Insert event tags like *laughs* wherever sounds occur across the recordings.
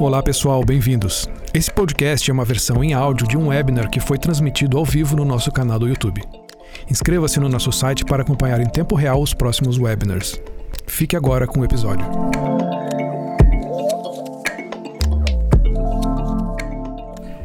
Olá pessoal, bem-vindos. Esse podcast é uma versão em áudio de um webinar que foi transmitido ao vivo no nosso canal do YouTube. Inscreva-se no nosso site para acompanhar em tempo real os próximos webinars. Fique agora com o episódio.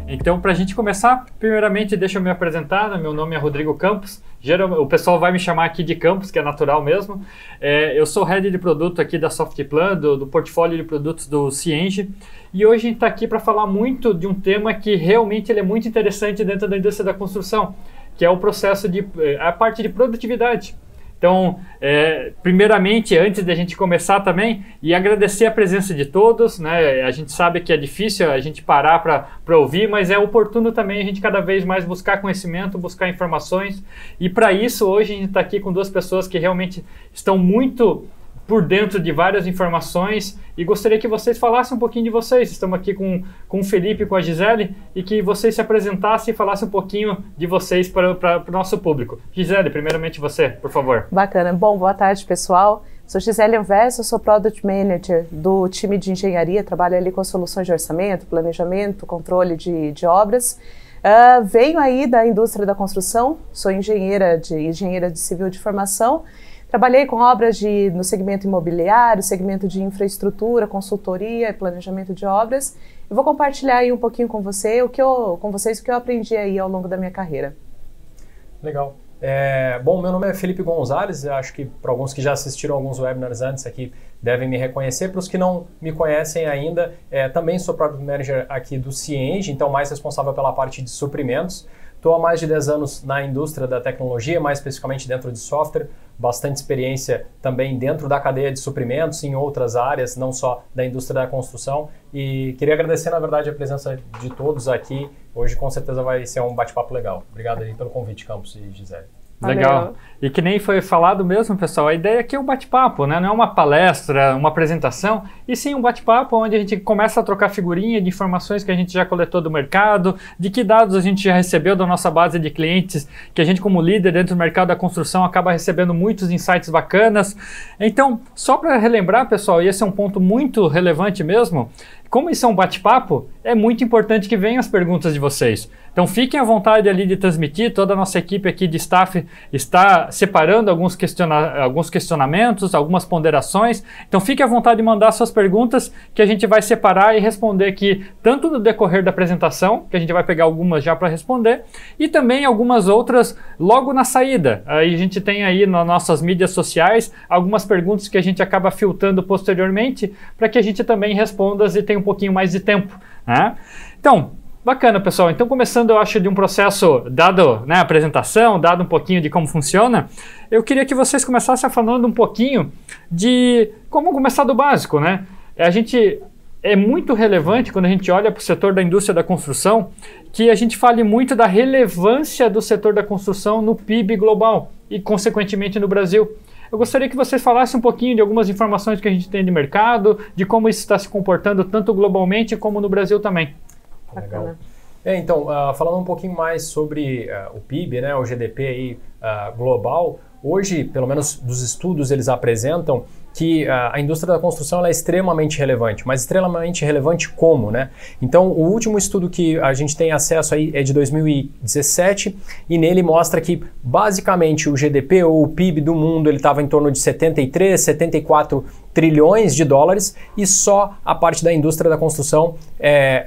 Então, para a gente começar, primeiramente deixa eu me apresentar. Meu nome é Rodrigo Campos. Geral, o pessoal vai me chamar aqui de Campos, que é natural mesmo. É, eu sou head de produto aqui da Softplan, do, do portfólio de produtos do Cienge. E hoje a gente está aqui para falar muito de um tema que realmente ele é muito interessante dentro da indústria da construção, que é o processo de é, a parte de produtividade. Então, é, primeiramente, antes de a gente começar também, e agradecer a presença de todos, né? A gente sabe que é difícil a gente parar para ouvir, mas é oportuno também a gente cada vez mais buscar conhecimento, buscar informações. E para isso, hoje a gente está aqui com duas pessoas que realmente estão muito por dentro de várias informações e gostaria que vocês falassem um pouquinho de vocês. Estamos aqui com, com o Felipe e com a Gisele e que vocês se apresentassem e falassem um pouquinho de vocês para, o nosso público. Gisele, primeiramente você, por favor. Bacana. Bom, boa tarde, pessoal. Sou Gisele Anverso, sou Product Manager do time de engenharia, trabalho ali com soluções de orçamento, planejamento, controle de, de obras. Uh, venho aí da indústria da construção, sou engenheira de, engenheira de civil de formação Trabalhei com obras de, no segmento imobiliário, segmento de infraestrutura, consultoria e planejamento de obras. Eu vou compartilhar aí um pouquinho com você o que eu, com vocês o que eu aprendi aí ao longo da minha carreira. Legal. É, bom, meu nome é Felipe Gonzalez, acho que para alguns que já assistiram alguns webinars antes aqui devem me reconhecer. Para os que não me conhecem ainda, é, também sou Product Manager aqui do Cienge, então mais responsável pela parte de suprimentos. Estou há mais de 10 anos na indústria da tecnologia, mais especificamente dentro de software, bastante experiência também dentro da cadeia de suprimentos, em outras áreas, não só da indústria da construção. E queria agradecer, na verdade, a presença de todos aqui. Hoje, com certeza, vai ser um bate-papo legal. Obrigado aí pelo convite, Campos e Gisele. Legal. E que nem foi falado mesmo, pessoal, a ideia aqui é um bate-papo, né? Não é uma palestra, uma apresentação, e sim um bate-papo onde a gente começa a trocar figurinha de informações que a gente já coletou do mercado, de que dados a gente já recebeu da nossa base de clientes, que a gente como líder dentro do mercado da construção acaba recebendo muitos insights bacanas. Então, só para relembrar, pessoal, e esse é um ponto muito relevante mesmo, como isso é um bate-papo, é muito importante que venham as perguntas de vocês. Então fiquem à vontade ali de transmitir, toda a nossa equipe aqui de staff está separando alguns, questiona alguns questionamentos, algumas ponderações. Então fiquem à vontade de mandar suas perguntas que a gente vai separar e responder aqui, tanto no decorrer da apresentação, que a gente vai pegar algumas já para responder, e também algumas outras logo na saída. Aí a gente tem aí nas nossas mídias sociais algumas perguntas que a gente acaba filtrando posteriormente para que a gente também responda e tenha um pouquinho mais de tempo. Né? Então, Bacana, pessoal. Então, começando, eu acho, de um processo, dado né, a apresentação, dado um pouquinho de como funciona, eu queria que vocês começassem falando um pouquinho de como começar do básico, né? A gente é muito relevante quando a gente olha para o setor da indústria da construção que a gente fale muito da relevância do setor da construção no PIB global e, consequentemente, no Brasil. Eu gostaria que vocês falassem um pouquinho de algumas informações que a gente tem de mercado, de como isso está se comportando tanto globalmente como no Brasil também. Legal. É, então, uh, falando um pouquinho mais sobre uh, o PIB, né, o GDP aí, uh, global, hoje, pelo menos dos estudos, eles apresentam que a indústria da construção é extremamente relevante, mas extremamente relevante como, né? Então, o último estudo que a gente tem acesso aí é de 2017 e nele mostra que basicamente o GDP ou o PIB do mundo ele estava em torno de 73, 74 trilhões de dólares e só a parte da indústria da construção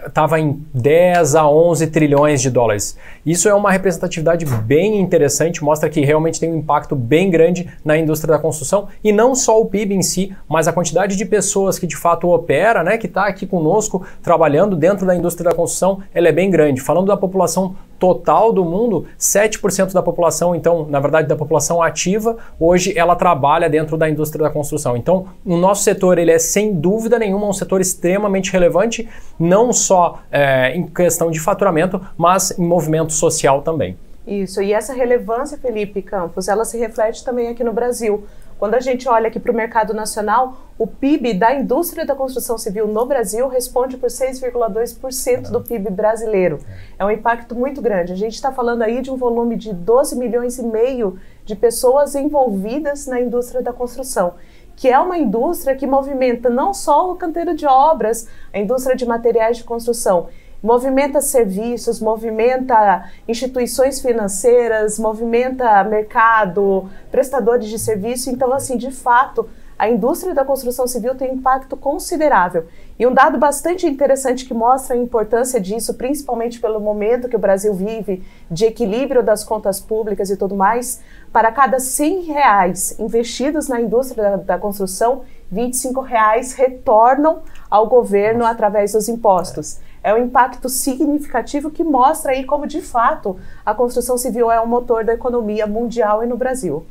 estava é, em 10 a 11 trilhões de dólares. Isso é uma representatividade bem interessante, mostra que realmente tem um impacto bem grande na indústria da construção e não só o PIB em si, mas a quantidade de pessoas que de fato opera, né, que está aqui conosco trabalhando dentro da indústria da construção, ela é bem grande. Falando da população total do mundo, 7% da população, então, na verdade, da população ativa, hoje ela trabalha dentro da indústria da construção. Então, o nosso setor, ele é sem dúvida nenhuma um setor extremamente relevante, não só é, em questão de faturamento, mas em movimento social também. Isso, e essa relevância, Felipe Campos, ela se reflete também aqui no Brasil. Quando a gente olha aqui para o mercado nacional, o PIB da indústria da construção civil no Brasil responde por 6,2% do PIB brasileiro. É um impacto muito grande. A gente está falando aí de um volume de 12 milhões e meio de pessoas envolvidas na indústria da construção que é uma indústria que movimenta não só o canteiro de obras, a indústria de materiais de construção, movimenta serviços, movimenta instituições financeiras, movimenta mercado, prestadores de serviço. Então, assim, de fato, a indústria da construção civil tem um impacto considerável. E um dado bastante interessante que mostra a importância disso, principalmente pelo momento que o Brasil vive, de equilíbrio das contas públicas e tudo mais, para cada 100 reais investidos na indústria da, da construção, 25 reais retornam ao governo através dos impostos é um impacto significativo que mostra aí como, de fato, a construção civil é um motor da economia mundial e no Brasil.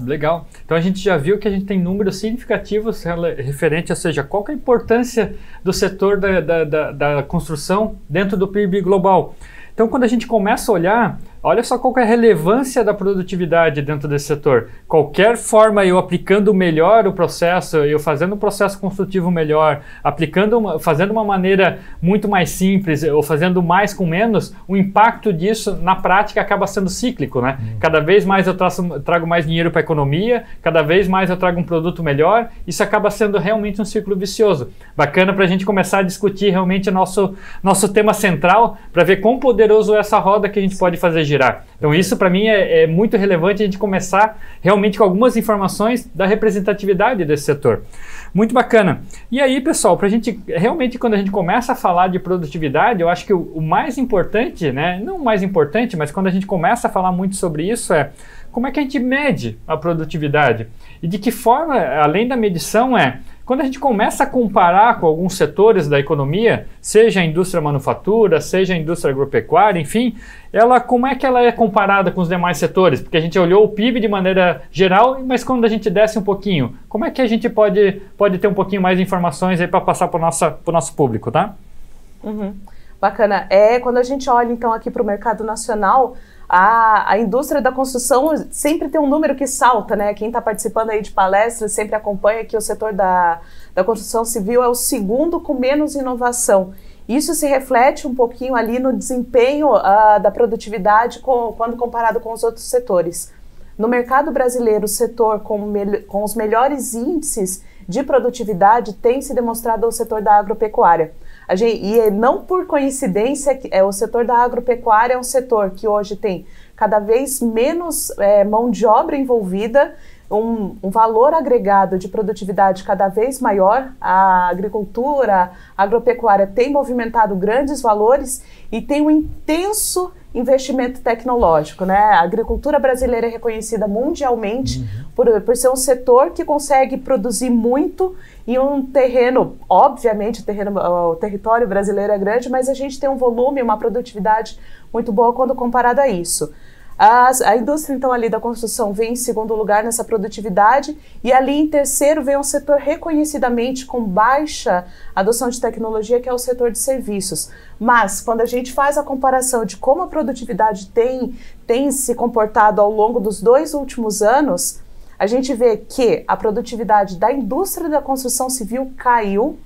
Legal. Então a gente já viu que a gente tem números significativos referente, ou seja, qual é a importância do setor da, da, da, da construção dentro do PIB global. Então, quando a gente começa a olhar, olha só qual é a relevância da produtividade dentro desse setor. Qualquer forma eu aplicando melhor o processo, eu fazendo um processo construtivo melhor, aplicando, uma, fazendo uma maneira muito mais simples ou fazendo mais com menos, o impacto disso na prática acaba sendo cíclico, né? Hum. Cada vez mais eu traço, trago mais dinheiro para a economia, cada vez mais eu trago um produto melhor, isso acaba sendo realmente um ciclo vicioso. Bacana para a gente começar a discutir realmente nosso, nosso tema central, para ver quão poderoso poderoso essa roda que a gente pode fazer girar. Então isso para mim é, é, muito relevante a gente começar realmente com algumas informações da representatividade desse setor. Muito bacana. E aí, pessoal, para a gente realmente quando a gente começa a falar de produtividade, eu acho que o, o mais importante, né, não o mais importante, mas quando a gente começa a falar muito sobre isso é como é que a gente mede a produtividade e de que forma, além da medição, é quando a gente começa a comparar com alguns setores da economia, seja a indústria manufatura, seja a indústria agropecuária, enfim, ela como é que ela é comparada com os demais setores? Porque a gente olhou o PIB de maneira geral, mas quando a gente desce um pouquinho, como é que a gente pode, pode ter um pouquinho mais de informações aí para passar para o nosso público, tá? Uhum. Bacana. É, quando a gente olha então aqui para o mercado nacional, a, a indústria da construção sempre tem um número que salta, né? Quem está participando aí de palestras sempre acompanha que o setor da, da construção civil é o segundo com menos inovação. Isso se reflete um pouquinho ali no desempenho uh, da produtividade com, quando comparado com os outros setores. No mercado brasileiro, o setor com, com os melhores índices de produtividade tem se demonstrado o setor da agropecuária. Gente, e é não por coincidência, é, o setor da agropecuária é um setor que hoje tem cada vez menos é, mão de obra envolvida, um, um, valor agregado de produtividade cada vez maior. A agricultura, a agropecuária tem movimentado grandes valores e tem um intenso investimento tecnológico. Né? A agricultura brasileira é reconhecida mundialmente uhum. por, por ser um setor que consegue produzir muito em um terreno, obviamente o, terreno, o território brasileiro é grande, mas a gente tem um volume, uma produtividade muito boa quando comparado a isso. As, a indústria, então, ali da construção vem em segundo lugar nessa produtividade, e ali em terceiro vem um setor reconhecidamente com baixa adoção de tecnologia, que é o setor de serviços. Mas, quando a gente faz a comparação de como a produtividade tem, tem se comportado ao longo dos dois últimos anos, a gente vê que a produtividade da indústria da construção civil caiu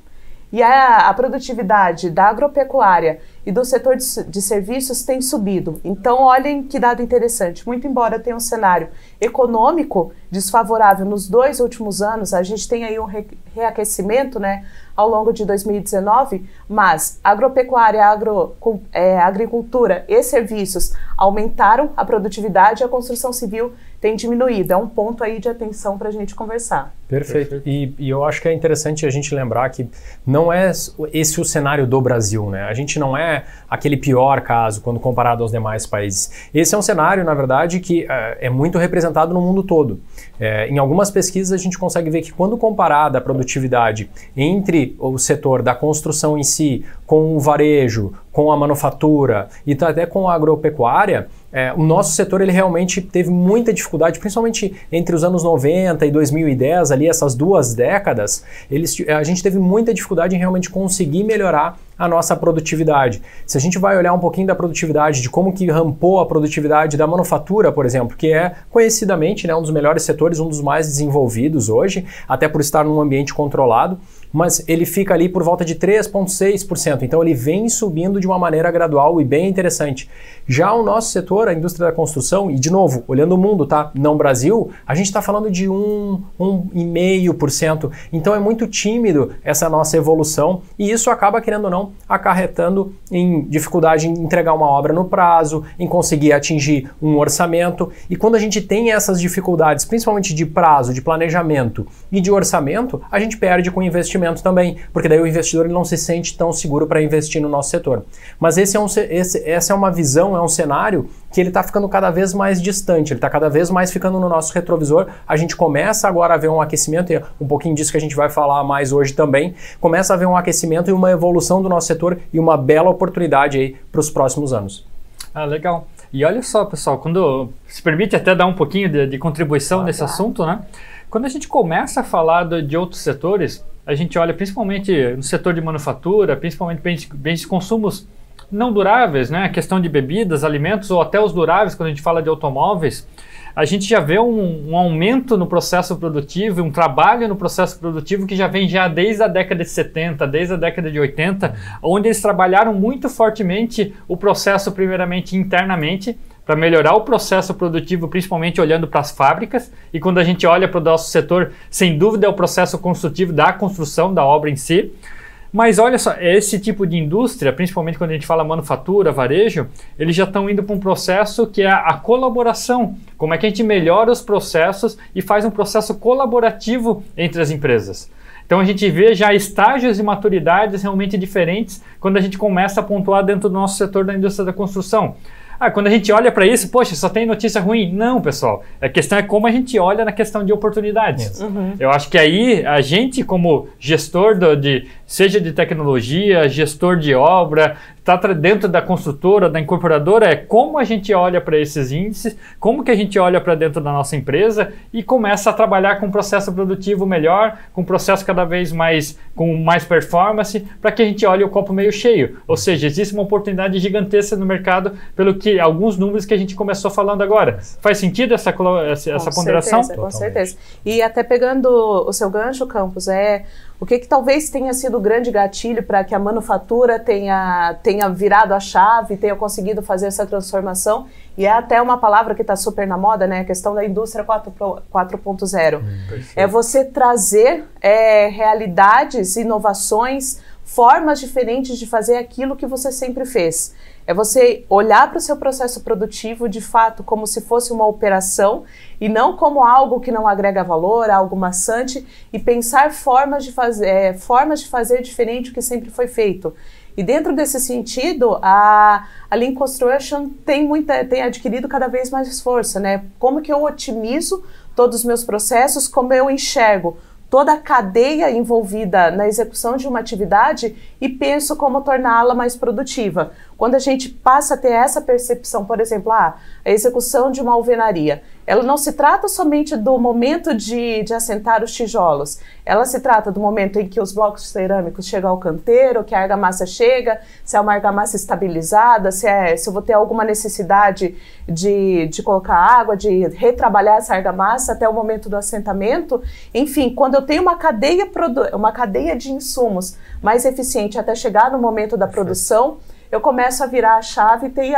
e a, a produtividade da agropecuária e do setor de, de, serviços tem subido. Então, olhem que dado interessante. Muito embora tenha um cenário econômico desfavorável nos dois últimos anos, a gente tem aí um re, reaquecimento né, ao longo de 2019, mas agropecuária, agro, é, agricultura e serviços aumentaram a produtividade e a construção civil tem diminuído. É um ponto aí de atenção para a gente conversar. Perfeito. E, e, eu acho que é interessante a gente lembrar que não é esse o cenário do Brasil, né? A gente não é aquele pior caso quando comparado aos demais países. Esse é um cenário, na verdade, que é, é muito representado no mundo todo. É, em algumas pesquisas a gente consegue ver que quando comparada a produtividade entre o setor da construção em si com o varejo, com a manufatura e até com a agropecuária, é, o nosso setor ele realmente teve muita dificuldade, principalmente entre os anos 90 e 2010, ali essas duas décadas, eles, a gente teve muita dificuldade em realmente conseguir melhorar a nossa produtividade. Se a gente vai olhar um pouquinho da produtividade, de como que rampou a produtividade da manufatura, por exemplo, que é conhecidamente né, um dos melhores setores, um dos mais desenvolvidos hoje, até por estar num ambiente controlado, mas ele fica ali por volta de 3,6%. Então ele vem subindo de uma maneira gradual e bem interessante. Já o nosso setor, a indústria da construção, e de novo, olhando o mundo, tá? Não Brasil, a gente está falando de 1,5%. Então é muito tímido essa nossa evolução e isso acaba, querendo ou não, acarretando em dificuldade em entregar uma obra no prazo, em conseguir atingir um orçamento. E quando a gente tem essas dificuldades, principalmente de prazo, de planejamento e de orçamento, a gente perde com investimento também, porque daí o investidor ele não se sente tão seguro para investir no nosso setor. Mas esse é um, esse, essa é uma visão, é um cenário que ele está ficando cada vez mais distante, ele está cada vez mais ficando no nosso retrovisor. A gente começa agora a ver um aquecimento, e um pouquinho disso que a gente vai falar mais hoje também, começa a ver um aquecimento e uma evolução do nosso setor e uma bela oportunidade aí para os próximos anos. Ah, legal. E olha só, pessoal, quando se permite até dar um pouquinho de, de contribuição ah, nesse tá. assunto, né? Quando a gente começa a falar de, de outros setores, a gente olha principalmente no setor de manufatura, principalmente bens, bens de consumos não duráveis, né? A questão de bebidas, alimentos ou até os duráveis, quando a gente fala de automóveis, a gente já vê um, um, aumento no processo produtivo, um trabalho no processo produtivo que já vem já desde a década de 70, desde a década de 80, onde eles trabalharam muito fortemente o processo primeiramente internamente, para melhorar o processo produtivo, principalmente olhando para as fábricas. E quando a gente olha para o nosso setor, sem dúvida é o processo construtivo da construção da obra em si. Mas olha só, esse tipo de indústria, principalmente quando a gente fala manufatura, varejo, eles já estão indo para um processo que é a colaboração. Como é que a gente melhora os processos e faz um processo colaborativo entre as empresas. Então a gente vê já estágios de maturidades realmente diferentes quando a gente começa a pontuar dentro do nosso setor da indústria da construção. Ah, quando a gente olha para isso, poxa, só tem notícia ruim. Não, pessoal. A questão é como a gente olha na questão de oportunidades. Uhum. Eu acho que aí a gente, como gestor do, de, seja de tecnologia, gestor de obra, está dentro da construtora, da incorporadora, é como a gente olha para esses índices, como que a gente olha para dentro da nossa empresa e começa a trabalhar com um processo produtivo melhor, com um processo cada vez mais com mais performance, para que a gente olhe o copo meio cheio. Ou seja, existe uma oportunidade gigantesca no mercado, pelo que alguns números que a gente começou falando agora. Faz sentido essa, essa, essa ponderação? Certeza, com certeza. E até pegando o seu gancho, Campos, é o que, que talvez tenha sido o grande gatilho para que a manufatura tenha, tenha virado a chave, tenha conseguido fazer essa transformação? E é até uma palavra que está super na moda, né? A questão da indústria 4.0. Hum, é você trazer é, realidades, inovações, formas diferentes de fazer aquilo que você sempre fez. É você olhar para o seu processo produtivo de fato como se fosse uma operação e não como algo que não agrega valor, algo maçante, e pensar formas de fazer, é, formas de fazer diferente do que sempre foi feito. E dentro desse sentido, a, a Lean Construction tem, muita, tem adquirido cada vez mais força, né? Como que eu otimizo todos os meus processos, como eu enxergo toda a cadeia envolvida na execução de uma atividade e penso como torná-la mais produtiva. Quando a gente passa a ter essa percepção, por exemplo, ah, a execução de uma alvenaria, ela não se trata somente do momento de, de assentar os tijolos, ela se trata do momento em que os blocos cerâmicos chegam ao canteiro, que a argamassa chega, se é uma argamassa estabilizada, se, é, se eu vou ter alguma necessidade de, de colocar água, de retrabalhar essa argamassa até o momento do assentamento. Enfim, quando eu tenho uma cadeia, uma cadeia de insumos mais eficiente até chegar no momento da produção, eu começo a virar a chave e ter,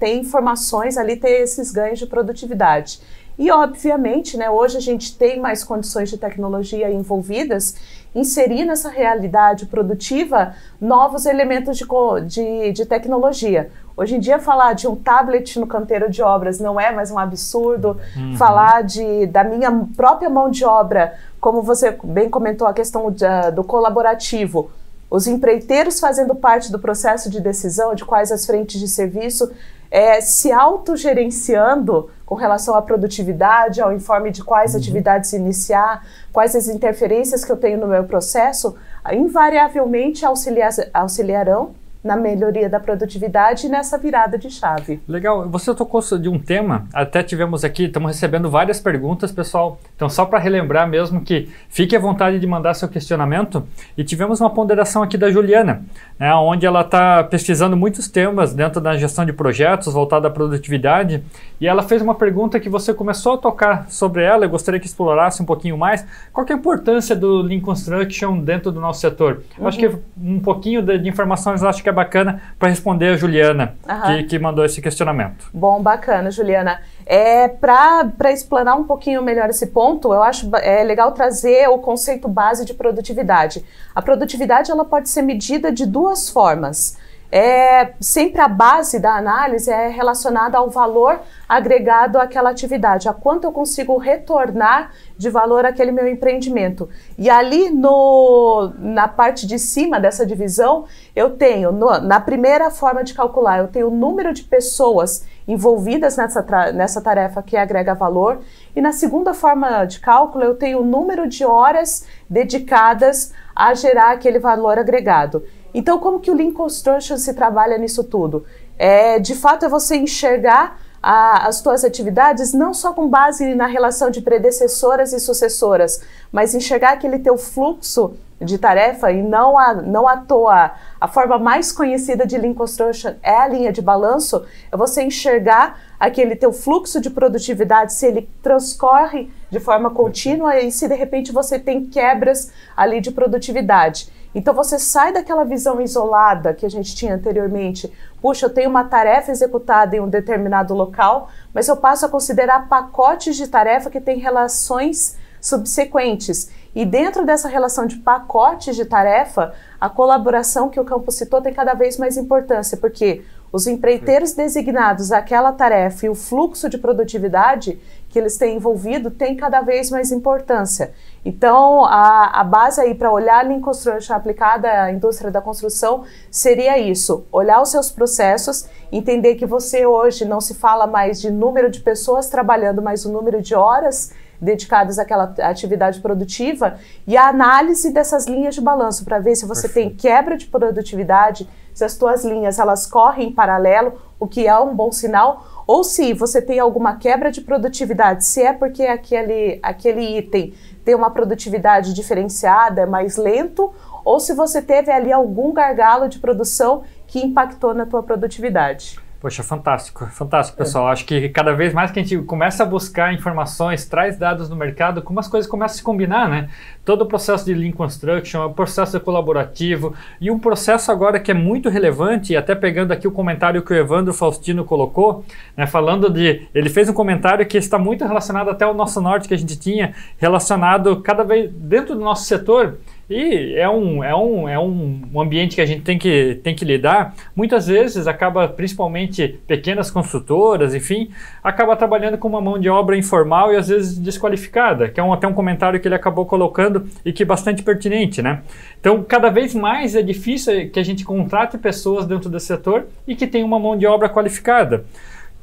ter informações ali, ter esses ganhos de produtividade. E, obviamente, né, hoje a gente tem mais condições de tecnologia envolvidas, inserir nessa realidade produtiva novos elementos de, de, de, tecnologia. Hoje em dia, falar de um tablet no canteiro de obras não é mais um absurdo. Uhum. Falar de, da minha própria mão de obra, como você bem comentou, a questão de, do colaborativo os empreiteiros fazendo parte do processo de decisão de quais as frentes de serviço, é, se autogerenciando com relação à produtividade, ao informe de quais uhum. atividades iniciar, quais as interferências que eu tenho no meu processo, invariavelmente auxiliar, auxiliarão na melhoria da produtividade e nessa virada de chave. Legal, você tocou de um tema, até tivemos aqui, estamos recebendo várias perguntas, pessoal. Então, só para relembrar mesmo que fique à vontade de mandar seu questionamento. E tivemos uma ponderação aqui da Juliana, né, onde ela está pesquisando muitos temas dentro da gestão de projetos voltada à produtividade. E ela fez uma pergunta que você começou a tocar sobre ela, eu gostaria que explorasse um pouquinho mais. Qual é a importância do Lean Construction dentro do nosso setor? Uhum. Acho que um pouquinho de, de informações acho que é bacana para responder a Juliana, uhum. que, que mandou esse questionamento. Bom, bacana, Juliana. É, para explanar um pouquinho melhor esse ponto, eu acho é legal trazer o conceito base de produtividade. A produtividade ela pode ser medida de duas formas é sempre a base da análise é relacionada ao valor agregado àquela atividade, a quanto eu consigo retornar de valor àquele meu empreendimento. E ali no, na parte de cima dessa divisão, eu tenho, no, na primeira forma de calcular, eu tenho o número de pessoas envolvidas nessa, nessa tarefa que agrega valor, e na segunda forma de cálculo, eu tenho o número de horas dedicadas a gerar aquele valor agregado. Então, como que o Lean Construction se trabalha nisso tudo? É, de fato, é você enxergar a, as tuas atividades não só com base na relação de predecessoras e sucessoras, mas enxergar aquele teu fluxo de tarefa e não, a, não à toa a forma mais conhecida de Lean Construction é a linha de balanço, é você enxergar aquele teu fluxo de produtividade, se ele transcorre de forma contínua e se de repente você tem quebras ali de produtividade. Então você sai daquela visão isolada que a gente tinha anteriormente. Puxa, eu tenho uma tarefa executada em um determinado local, mas eu passo a considerar pacotes de tarefa que têm relações subsequentes. E dentro dessa relação de pacotes de tarefa, a colaboração que o campo citou tem cada vez mais importância, porque os empreiteiros designados àquela tarefa e o fluxo de produtividade que eles têm envolvido tem cada vez mais importância. Então, a, a base aí para olhar a Lean Construction aplicada à indústria da construção seria isso: olhar os seus processos, entender que você hoje não se fala mais de número de pessoas trabalhando, mas o número de horas dedicadas àquela atividade produtiva e a análise dessas linhas de balanço para ver se você Perfeito. tem quebra de produtividade, se as tuas linhas elas correm em paralelo, o que é um bom sinal, ou se você tem alguma quebra de produtividade, se é porque aquele, aquele item tem uma produtividade diferenciada, é mais lento, ou se você teve ali algum gargalo de produção que impactou na tua produtividade. Poxa, fantástico, fantástico, pessoal. É. Acho que cada vez mais que a gente começa a buscar informações, traz dados no mercado, como as coisas começam a se combinar, né? Todo o processo de Lean Construction, o processo colaborativo e um processo agora que é muito relevante, e até pegando aqui o comentário que o Evandro Faustino colocou, né, falando de. Ele fez um comentário que está muito relacionado até ao nosso norte que a gente tinha, relacionado cada vez dentro do nosso setor e é um, é um, é um ambiente que a gente tem que, tem que lidar. Muitas vezes acaba, principalmente pequenas construtoras, enfim, acaba trabalhando com uma mão de obra informal e às vezes desqualificada, que é um, até um comentário que ele acabou colocando e que é bastante pertinente, né? Então, cada vez mais é difícil que a gente contrate pessoas dentro desse setor e que tenham uma mão de obra qualificada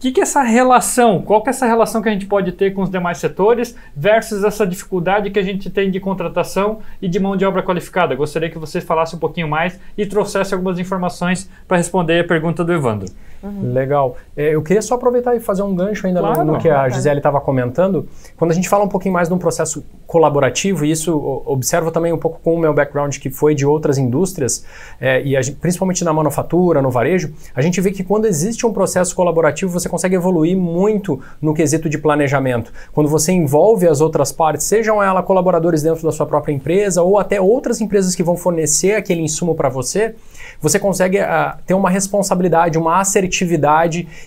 que, que é essa relação, qual que é essa relação que a gente pode ter com os demais setores versus essa dificuldade que a gente tem de contratação e de mão de obra qualificada? Gostaria que você falasse um pouquinho mais e trouxesse algumas informações para responder a pergunta do Evandro. Uhum. Legal. É, eu queria só aproveitar e fazer um gancho ainda claro, no, no, que a Gisele estava comentando. Quando a gente fala um pouquinho mais de um processo colaborativo, e isso observa também um pouco com o meu background que foi de outras indústrias, é, e a, principalmente na manufatura, no varejo, a gente vê que quando existe um processo colaborativo, você consegue evoluir muito no quesito de planejamento. Quando você envolve as outras partes, sejam elas colaboradores dentro da sua própria empresa ou até outras empresas que vão fornecer aquele insumo para você, você consegue uh, ter uma responsabilidade, uma assertividade,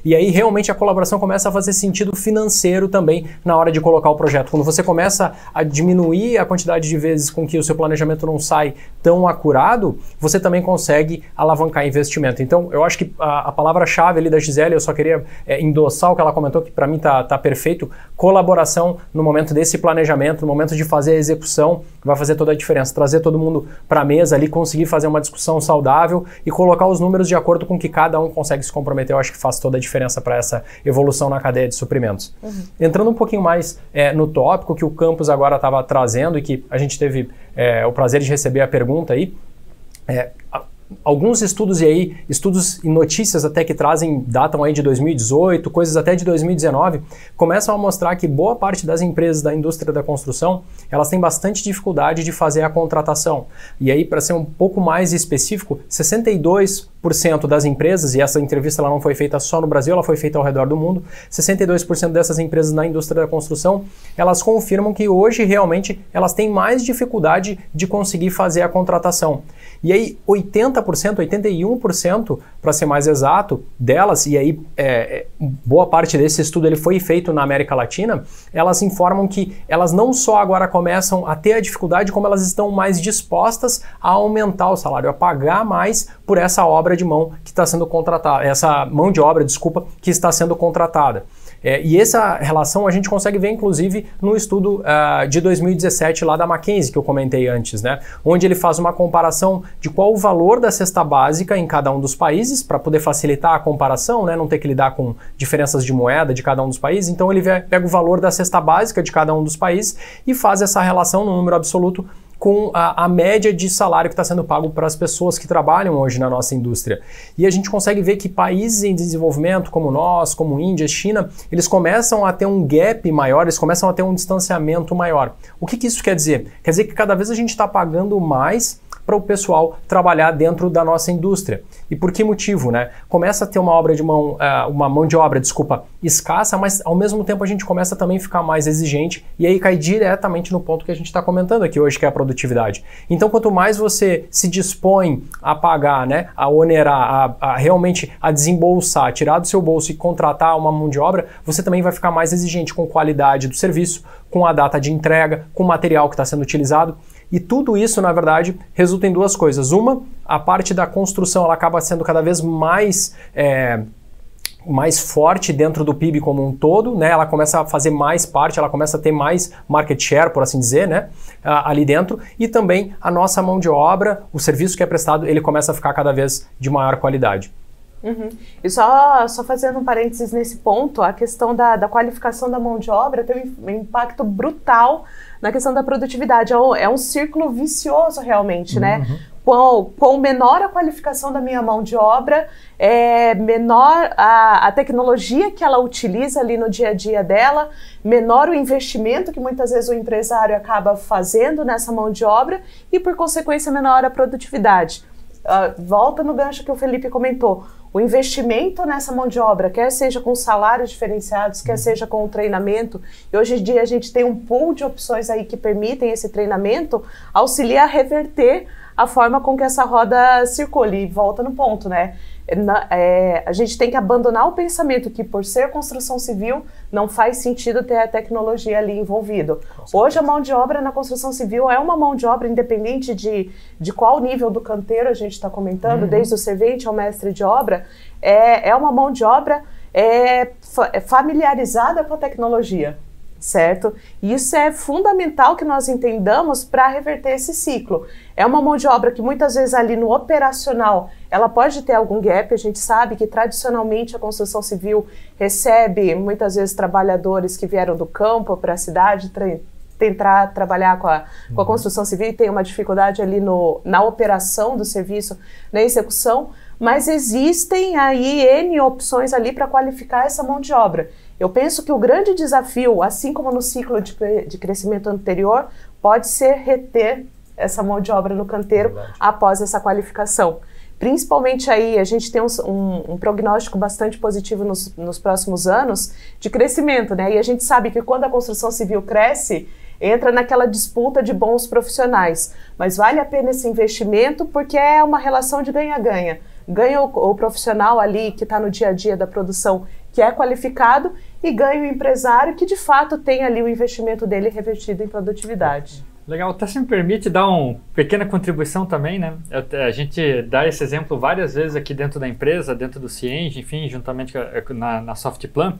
e aí realmente a colaboração começa a fazer sentido financeiro também na hora de colocar o projeto. Quando você começa a diminuir a quantidade de vezes com que o seu planejamento não sai tão acurado, você também consegue alavancar investimento. Então, eu acho que a, a palavra-chave ali da Gisele, eu só queria é, endossar o que ela comentou, que para mim tá, tá perfeito. Colaboração no momento desse planejamento, no momento de fazer a execução, vai fazer toda a diferença. Trazer todo mundo para a mesa ali, conseguir fazer uma discussão saudável e colocar os números de acordo com que cada um consegue se comprometer, eu acho que faz toda a diferença para essa evolução na cadeia de suprimentos. Uhum. Entrando um pouquinho mais é, no tópico que o campus agora estava trazendo e que a gente teve é, o prazer de receber a pergunta aí, é, alguns estudos e aí, estudos e notícias até que trazem, datam aí de 2018, coisas até de 2019, começam a mostrar que boa parte das empresas da indústria da construção, elas têm bastante dificuldade de fazer a contratação. E aí, para ser um pouco mais específico, 62% das empresas, e essa entrevista ela não foi feita só no Brasil, ela foi feita ao redor do mundo, 62% dessas empresas na indústria da construção, elas confirmam que hoje realmente elas têm mais dificuldade de conseguir fazer a contratação. E aí, 80%, 81%, para ser mais exato, delas, e aí é, é, boa parte desse estudo ele foi feito na América Latina, elas informam que elas não só agora começam a ter a dificuldade, como elas estão mais dispostas a aumentar o salário, a pagar mais por essa obra de mão que está sendo contratada, essa mão de obra, desculpa, que está sendo contratada. É, e essa relação a gente consegue ver, inclusive, no estudo uh, de 2017 lá da McKinsey, que eu comentei antes, né? Onde ele faz uma comparação de qual o valor da cesta básica em cada um dos países, para poder facilitar a comparação, né? Não ter que lidar com diferenças de moeda de cada um dos países. Então ele pega o valor da cesta básica de cada um dos países e faz essa relação no número absoluto com a, a média de salário que está sendo pago para as pessoas que trabalham hoje na nossa indústria. E a gente consegue ver que países em desenvolvimento, como nós, como Índia, China, eles começam a ter um gap maior, eles começam a ter um distanciamento maior. O que, que isso quer dizer? Quer dizer que cada vez a gente está pagando mais para o pessoal trabalhar dentro da nossa indústria. E por que motivo, né? Começa a ter uma obra de mão, uh, uma mão de obra, desculpa, escassa, mas ao mesmo tempo a gente começa também a ficar mais exigente e aí cai diretamente no ponto que a gente está comentando aqui hoje, que é a produtividade. Então, quanto mais você se dispõe a pagar, né, a onerar, a, a realmente a desembolsar, tirar do seu bolso e contratar uma mão de obra, você também vai ficar mais exigente com qualidade do serviço, com a data de entrega, com o material que está sendo utilizado. E tudo isso, na verdade, resulta em duas coisas. Uma, a parte da construção ela acaba sendo cada vez mais. É, mais forte dentro do PIB como um todo, né? Ela começa a fazer mais parte, ela começa a ter mais market share, por assim dizer, né? ali dentro. E também a nossa mão de obra, o serviço que é prestado, ele começa a ficar cada vez de maior qualidade. Uhum. E só, só fazendo um parênteses nesse ponto, a questão da, da qualificação da mão de obra tem um impacto brutal na questão da produtividade. É um, é um círculo vicioso realmente, né? uhum. Com, com menor a qualificação da minha mão de obra, é, menor a, a tecnologia que ela utiliza ali no dia a dia dela, menor o investimento que muitas vezes o empresário acaba fazendo nessa mão de obra e, por consequência, menor a produtividade. Uh, volta no gancho que o Felipe comentou o investimento nessa mão de obra, quer seja com salários diferenciados, quer seja com o treinamento, e hoje em dia a gente tem um pool de opções aí que permitem esse treinamento, auxilia a reverter a forma com que essa roda circula e volta no ponto, né? Na, é, a gente tem que abandonar o pensamento que por ser construção civil não faz sentido ter a tecnologia ali envolvida. Hoje a mão de obra na construção civil é uma mão de obra independente de, de qual nível do canteiro a gente está comentando, uhum. desde o servente ao mestre de obra, é, é uma mão de obra é, é familiarizada com a tecnologia certo? E isso é fundamental que nós entendamos para reverter esse ciclo. É uma mão de obra que muitas vezes ali no operacional ela pode ter algum gap. A gente sabe que tradicionalmente a construção civil recebe muitas vezes trabalhadores que vieram do campo para a cidade tentar trabalhar com a, com a uhum. construção civil e tem uma dificuldade ali no, na operação do serviço, na execução, mas existem aí N opções ali para qualificar essa mão de obra. Eu penso que o grande desafio, assim como no ciclo de, de crescimento anterior, pode ser reter essa mão de obra no canteiro Verdade. após essa qualificação. Principalmente aí, a gente tem um, um, um prognóstico bastante positivo nos, nos, próximos anos de crescimento, né? E a gente sabe que quando a construção civil cresce, entra naquela disputa de bons profissionais. Mas vale a pena esse investimento porque é uma relação de ganha-ganha. Ganha o, o profissional ali que está no dia a dia da produção que é qualificado e ganha o empresário que de fato tem ali o investimento dele revertido em produtividade. Legal, até se me permite dar uma pequena contribuição também, né? A gente dá esse exemplo várias vezes aqui dentro da empresa, dentro do Cienge, enfim, juntamente na, na Softplan.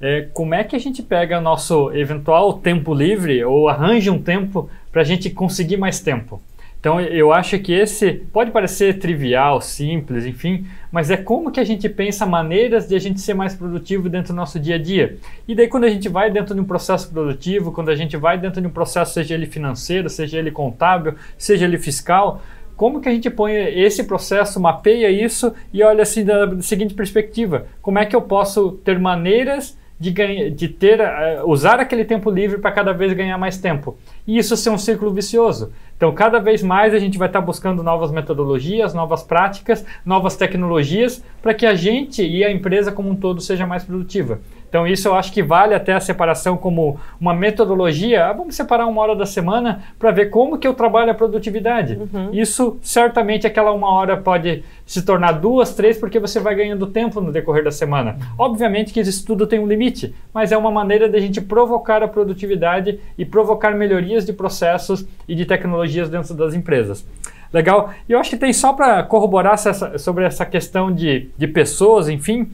É, como é que a gente pega nosso eventual tempo livre ou arranja um tempo para a gente conseguir mais tempo? Então eu acho que esse pode parecer trivial, simples, enfim, mas é como que a gente pensa maneiras de a gente ser mais produtivo dentro do nosso dia a dia. E daí quando a gente vai dentro de um processo produtivo, quando a gente vai dentro de um processo, seja ele financeiro, seja ele contábil, seja ele fiscal, como que a gente põe esse processo, mapeia isso e olha assim da, seguinte perspectiva: como é que eu posso ter maneiras de, ganha, de ter, uh, usar aquele tempo livre para cada vez ganhar mais tempo? E isso ser um ciclo vicioso. Então, cada vez mais a gente vai estar tá buscando novas metodologias, novas práticas, novas tecnologias para que a gente e a empresa como um todo seja mais produtiva. Então, isso eu acho que vale até a separação como uma metodologia. Ah, vamos separar uma hora da semana para ver como que eu trabalho a produtividade. Uhum. Isso, certamente, aquela uma hora pode se tornar duas, três, porque você vai ganhando tempo no decorrer da semana. Obviamente que isso tudo tem um limite, mas é uma maneira de a gente provocar a produtividade e provocar melhorias de processos e de tecnologias dentro das empresas. Legal? E eu acho que tem só para corroborar essa, sobre essa questão de, de pessoas, enfim,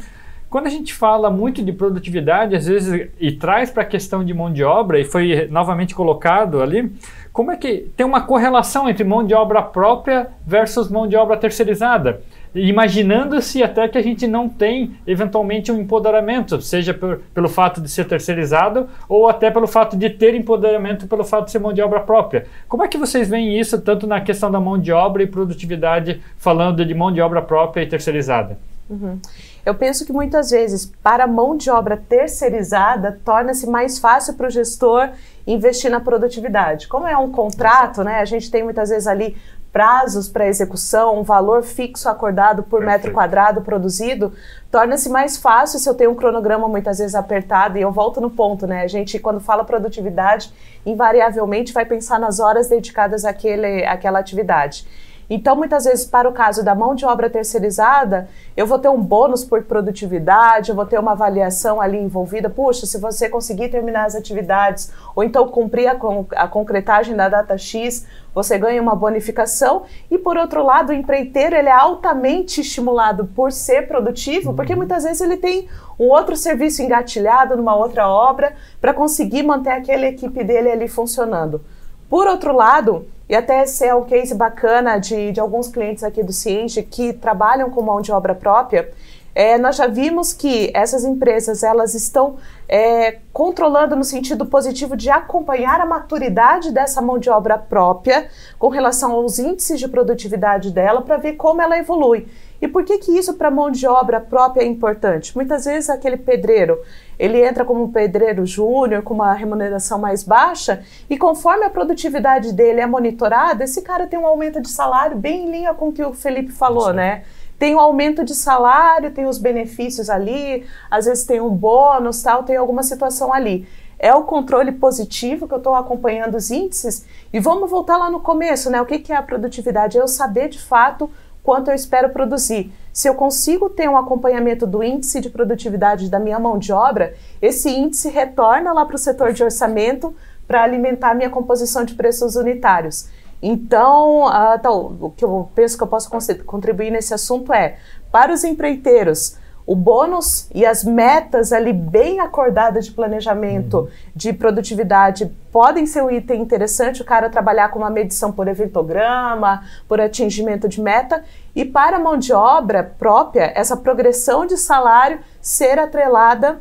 quando a gente fala muito de produtividade, às vezes, e traz para a questão de mão de obra, e foi novamente colocado ali, como é que tem uma correlação entre mão de obra própria versus mão de obra terceirizada? Imaginando-se até que a gente não tem, eventualmente, um empoderamento, seja por, pelo fato de ser terceirizado ou até pelo fato de ter empoderamento pelo fato de ser mão de obra própria. Como é que vocês veem isso, tanto na questão da mão de obra e produtividade, falando de mão de obra própria e terceirizada? Uhum. Eu penso que muitas vezes, para a mão de obra terceirizada, torna-se mais fácil para o gestor investir na produtividade. Como é um contrato, né, a gente tem muitas vezes ali prazos para execução, um valor fixo acordado por Perfeito. metro quadrado produzido, torna-se mais fácil se eu tenho um cronograma muitas vezes apertado e eu volto no ponto, né? A gente, quando fala produtividade, invariavelmente vai pensar nas horas dedicadas àquele, àquela atividade. Então, muitas vezes, para o caso da mão de obra terceirizada, eu vou ter um bônus por produtividade, eu vou ter uma avaliação ali envolvida. Puxa, se você conseguir terminar as atividades, ou então cumprir a, con a concretagem da data X, você ganha uma bonificação. E por outro lado, o empreiteiro ele é altamente estimulado por ser produtivo, porque uhum. muitas vezes ele tem um outro serviço engatilhado numa outra obra para conseguir manter aquela equipe dele ali funcionando. Por outro lado, e até esse é um case bacana de, de alguns clientes aqui do Ciente que trabalham com mão de obra própria, é, nós já vimos que essas empresas elas estão é, controlando no sentido positivo de acompanhar a maturidade dessa mão de obra própria com relação aos índices de produtividade dela para ver como ela evolui. E por que, que isso para mão de obra própria é importante? Muitas vezes aquele pedreiro, ele entra como pedreiro júnior, com uma remuneração mais baixa, e conforme a produtividade dele é monitorada, esse cara tem um aumento de salário bem em linha com o que o Felipe falou, Sim. né? Tem um aumento de salário, tem os benefícios ali, às vezes tem um bônus, tal, tem alguma situação ali é o controle positivo que eu estou acompanhando os índices. E vamos voltar lá no começo, né? O que, que é a produtividade? É eu saber de fato quanto eu espero produzir. Se eu consigo ter um acompanhamento do índice de produtividade da minha mão de obra, esse índice retorna lá para o setor de orçamento para alimentar minha composição de preços unitários. Então, uh, então, o que eu penso que eu posso contribuir nesse assunto é, para os empreiteiros, o bônus e as metas ali bem acordadas de planejamento, uhum. de produtividade, podem ser um item interessante o cara trabalhar com uma medição por eventograma, por atingimento de meta, e para a mão de obra própria, essa progressão de salário ser atrelada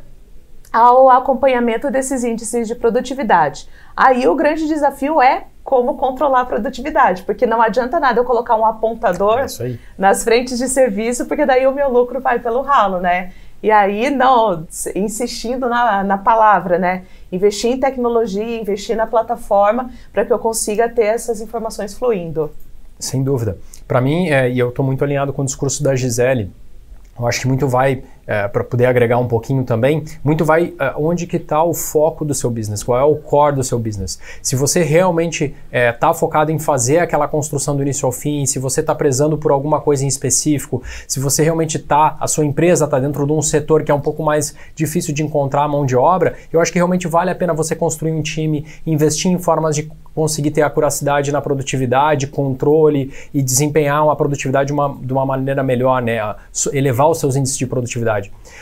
ao acompanhamento desses índices de produtividade. Aí o grande desafio é como controlar a produtividade, porque não adianta nada eu colocar um apontador é nas frentes de serviço, porque daí o meu lucro vai pelo ralo, né? E aí, não, insistindo na, na palavra, né? Investir em tecnologia, investir na plataforma para que eu consiga ter essas informações fluindo. Sem dúvida. Para mim, é, e eu estou muito alinhado com o discurso da Gisele, eu acho que muito vai é, para poder agregar um pouquinho também, muito vai é, onde que está o foco do seu business, qual é o core do seu business. Se você realmente está é, focado em fazer aquela construção do início ao fim, se você está prezando por alguma coisa em específico, se você realmente está, a sua empresa está dentro de um setor que é um pouco mais difícil de encontrar mão de obra, eu acho que realmente vale a pena você construir um time, investir em formas de conseguir ter acuracidade na produtividade, controle e desempenhar uma produtividade de uma, de uma maneira melhor, né? elevar os seus índices de produtividade.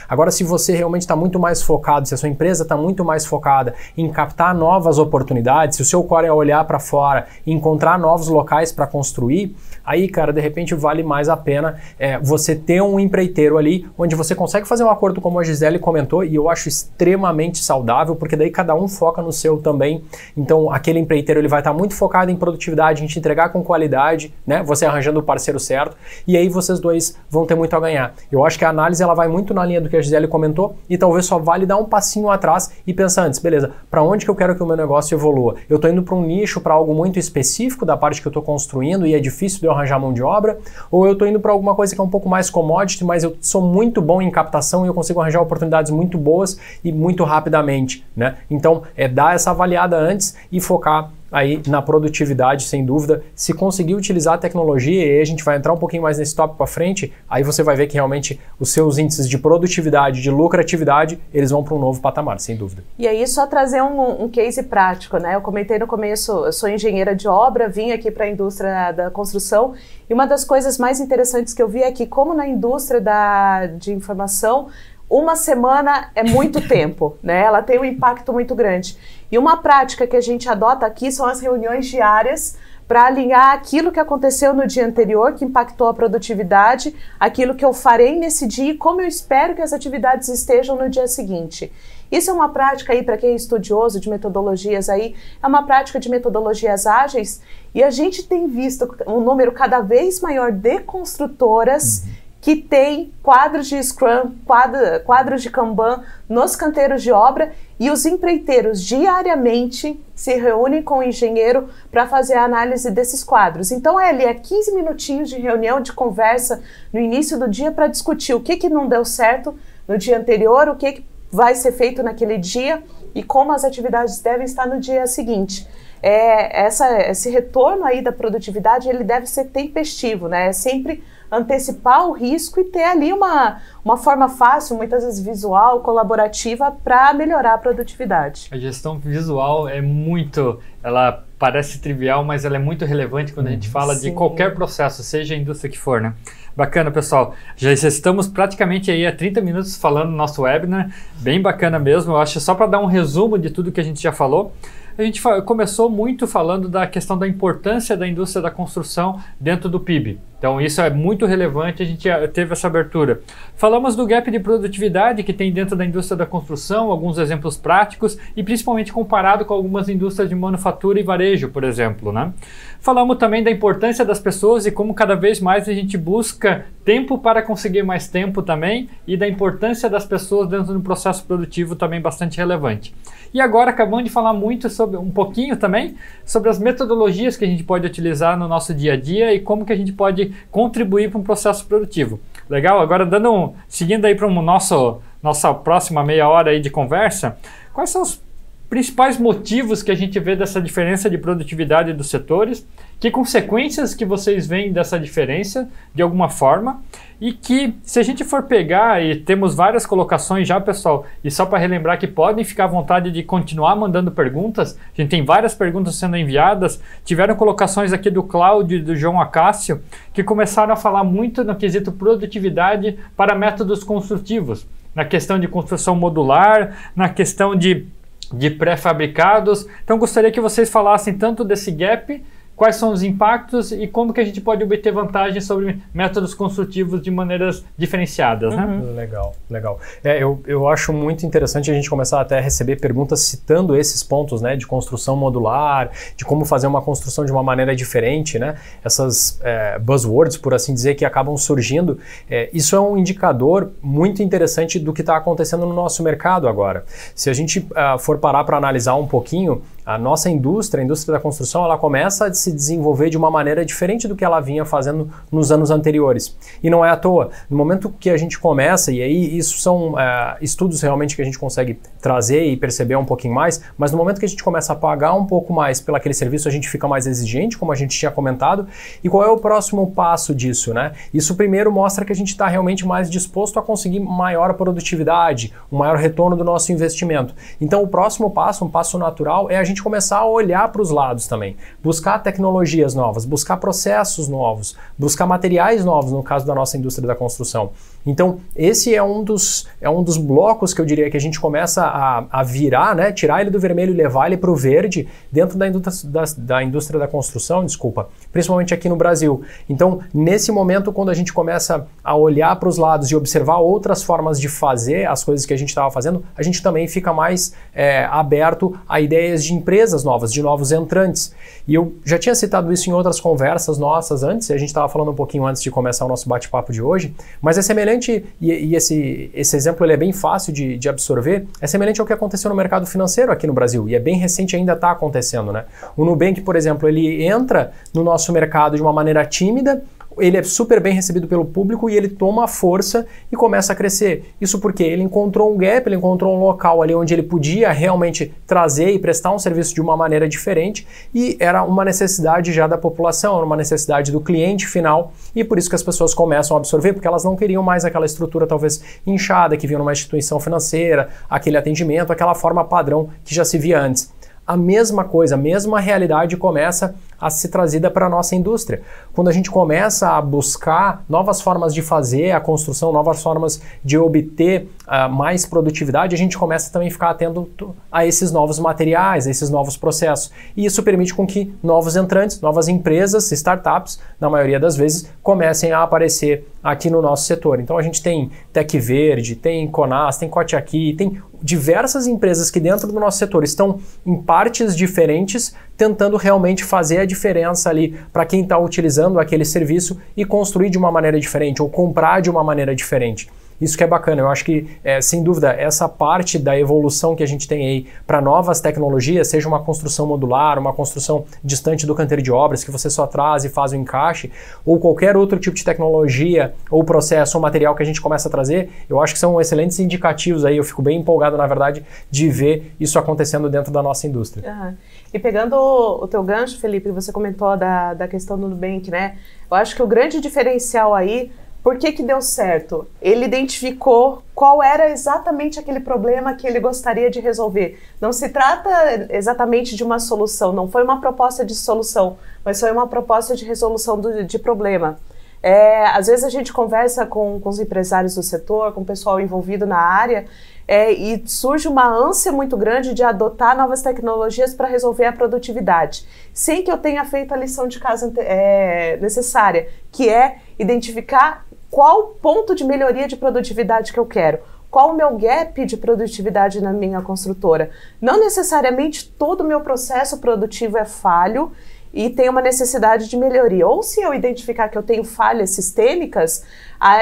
Agora, se você realmente está muito mais focado, se a sua empresa está muito mais focada em captar novas oportunidades, se o seu core é olhar para fora e encontrar novos locais para construir, aí, cara, de repente vale mais a pena é, você ter um empreiteiro ali onde você consegue fazer um acordo, como a Gisele comentou, e eu acho extremamente saudável, porque daí cada um foca no seu também. Então, aquele empreiteiro ele vai estar tá muito focado em produtividade, em te entregar com qualidade, né? Você arranjando o parceiro certo, e aí vocês dois vão ter muito a ganhar. Eu acho que a análise ela vai muito na linha do que a Gisele comentou, e talvez só vale dar um passinho atrás e pensar antes, beleza, para onde que eu quero que o meu negócio evolua? Eu estou indo para um nicho, para algo muito específico da parte que eu estou construindo e é difícil de eu arranjar mão de obra, ou eu estou indo para alguma coisa que é um pouco mais commodity, mas eu sou muito bom em captação e eu consigo arranjar oportunidades muito boas e muito rapidamente, né? Então, é dar essa avaliada antes e focar aí na produtividade, sem dúvida. Se conseguir utilizar a tecnologia, e aí a gente vai entrar um pouquinho mais nesse tópico para frente, aí você vai ver que realmente os seus índices de produtividade, de lucratividade, eles vão para um novo patamar, sem dúvida. E aí, só trazer um, um case prático, né? Eu comentei no começo, eu sou engenheira de obra, vim aqui para a indústria da construção, e uma das coisas mais interessantes que eu vi é que, como na indústria da, de informação, uma semana é muito *laughs* tempo, né? Ela tem um impacto muito grande. E uma prática que a gente adota aqui são as reuniões diárias para alinhar aquilo que aconteceu no dia anterior, que impactou a produtividade, aquilo que eu farei nesse dia e como eu espero que as atividades estejam no dia seguinte. Isso é uma prática aí para quem é estudioso de metodologias aí, é uma prática de metodologias ágeis e a gente tem visto um número cada vez maior de construtoras uhum que tem quadros de Scrum, quadro, quadros de Kanban nos canteiros de obra e os empreiteiros diariamente se reúnem com o engenheiro para fazer a análise desses quadros. Então é ali é 15 minutinhos de reunião, de conversa no início do dia para discutir o que, que não deu certo no dia anterior, o que, que vai ser feito naquele dia e como as atividades devem estar no dia seguinte. É, essa, esse retorno aí da produtividade ele deve ser tempestivo, né? É sempre antecipar o risco e ter ali uma, uma forma fácil, muitas vezes visual, colaborativa, para melhorar a produtividade. A gestão visual é muito. Ela parece trivial, mas ela é muito relevante quando a gente fala Sim. de qualquer processo, seja a indústria que for, né? Bacana, pessoal. Já estamos praticamente aí há 30 minutos falando no nosso webinar, bem bacana mesmo. Eu acho só para dar um resumo de tudo que a gente já falou a gente começou muito falando da questão da importância da indústria da construção dentro do PIB. Então isso é muito relevante, a gente teve essa abertura. Falamos do gap de produtividade que tem dentro da indústria da construção, alguns exemplos práticos e principalmente comparado com algumas indústrias de manufatura e varejo, por exemplo. Né? Falamos também da importância das pessoas e como cada vez mais a gente busca tempo para conseguir mais tempo também e da importância das pessoas dentro do processo produtivo também bastante relevante. E agora acabamos de falar muito sobre um pouquinho também sobre as metodologias que a gente pode utilizar no nosso dia a dia e como que a gente pode contribuir para um processo produtivo. Legal? Agora dando um, seguindo aí para o nosso nossa próxima meia hora aí de conversa, quais são os principais motivos que a gente vê dessa diferença de produtividade dos setores que consequências que vocês veem dessa diferença de alguma forma? E que, se a gente for pegar, e temos várias colocações já, pessoal, e só para relembrar que podem ficar à vontade de continuar mandando perguntas, a gente tem várias perguntas sendo enviadas. Tiveram colocações aqui do Cláudio do João Acácio, que começaram a falar muito no quesito produtividade para métodos construtivos, na questão de construção modular, na questão de, de pré-fabricados. Então, gostaria que vocês falassem tanto desse gap quais são os impactos e como que a gente pode obter vantagem sobre métodos construtivos de maneiras diferenciadas, né? uhum. Legal, legal. É, eu, eu acho muito interessante a gente começar até a receber perguntas citando esses pontos, né, de construção modular, de como fazer uma construção de uma maneira diferente, né? Essas é, buzzwords, por assim dizer, que acabam surgindo. É, isso é um indicador muito interessante do que está acontecendo no nosso mercado agora. Se a gente uh, for parar para analisar um pouquinho, a nossa indústria, a indústria da construção, ela começa a se desenvolver de uma maneira diferente do que ela vinha fazendo nos anos anteriores. E não é à toa. No momento que a gente começa, e aí isso são uh, estudos realmente que a gente consegue trazer e perceber um pouquinho mais, mas no momento que a gente começa a pagar um pouco mais pelo aquele serviço, a gente fica mais exigente, como a gente tinha comentado. E qual é o próximo passo disso, né? Isso primeiro mostra que a gente está realmente mais disposto a conseguir maior produtividade, um maior retorno do nosso investimento. Então o próximo passo, um passo natural, é a gente gente começar a olhar para os lados também, buscar tecnologias novas, buscar processos novos, buscar materiais novos, no caso da nossa indústria da construção. Então, esse é um dos, é um dos blocos que eu diria que a gente começa a, a virar, né, tirar ele do vermelho e levar ele para o verde dentro da indústria da, da indústria da construção, desculpa, principalmente aqui no Brasil. Então, nesse momento, quando a gente começa a olhar para os lados e observar outras formas de fazer as coisas que a gente estava fazendo, a gente também fica mais é, aberto a ideias de empresas novas, de novos entrantes. E eu já tinha citado isso em outras conversas nossas antes, a gente estava falando um pouquinho antes de começar o nosso bate-papo de hoje, mas é semelhante, e, e, esse, esse exemplo é bem fácil de, de absorver, é semelhante ao que aconteceu no mercado financeiro aqui no Brasil, e é bem recente ainda está acontecendo. Né? O Nubank, por exemplo, ele entra no nosso mercado de uma maneira tímida, ele é super bem recebido pelo público e ele toma força e começa a crescer. Isso porque ele encontrou um gap, ele encontrou um local ali onde ele podia realmente trazer e prestar um serviço de uma maneira diferente e era uma necessidade já da população, era uma necessidade do cliente final e por isso que as pessoas começam a absorver, porque elas não queriam mais aquela estrutura talvez inchada que vinha numa instituição financeira, aquele atendimento, aquela forma padrão que já se via antes a mesma coisa, a mesma realidade começa a ser trazida para a nossa indústria. Quando a gente começa a buscar novas formas de fazer a construção, novas formas de obter uh, mais produtividade, a gente começa também a ficar atento a esses novos materiais, a esses novos processos. E isso permite com que novos entrantes, novas empresas, startups, na maioria das vezes, comecem a aparecer aqui no nosso setor. Então a gente tem Tec Verde, tem Conas, tem Cote Aqui, tem diversas empresas que dentro do nosso setor estão em partes diferentes, tentando realmente fazer a diferença ali para quem está utilizando aquele serviço e construir de uma maneira diferente ou comprar de uma maneira diferente. Isso que é bacana. Eu acho que, é, sem dúvida, essa parte da evolução que a gente tem aí para novas tecnologias, seja uma construção modular, uma construção distante do canteiro de obras, que você só traz e faz o encaixe, ou qualquer outro tipo de tecnologia, ou processo, ou material que a gente começa a trazer, eu acho que são excelentes indicativos aí. Eu fico bem empolgado, na verdade, de ver isso acontecendo dentro da nossa indústria. Uhum. E pegando o teu gancho, Felipe, você comentou da, da questão do Nubank, né? Eu acho que o grande diferencial aí por que, que deu certo? Ele identificou qual era exatamente aquele problema que ele gostaria de resolver. Não se trata exatamente de uma solução, não foi uma proposta de solução, mas foi uma proposta de resolução do, de problema. É, às vezes a gente conversa com, com os empresários do setor, com o pessoal envolvido na área, é, e surge uma ânsia muito grande de adotar novas tecnologias para resolver a produtividade, sem que eu tenha feito a lição de casa é, necessária, que é identificar qual ponto de melhoria de produtividade que eu quero. Qual o meu gap de produtividade na minha construtora? Não necessariamente todo o meu processo produtivo é falho e tem uma necessidade de melhoria. Ou se eu identificar que eu tenho falhas sistêmicas,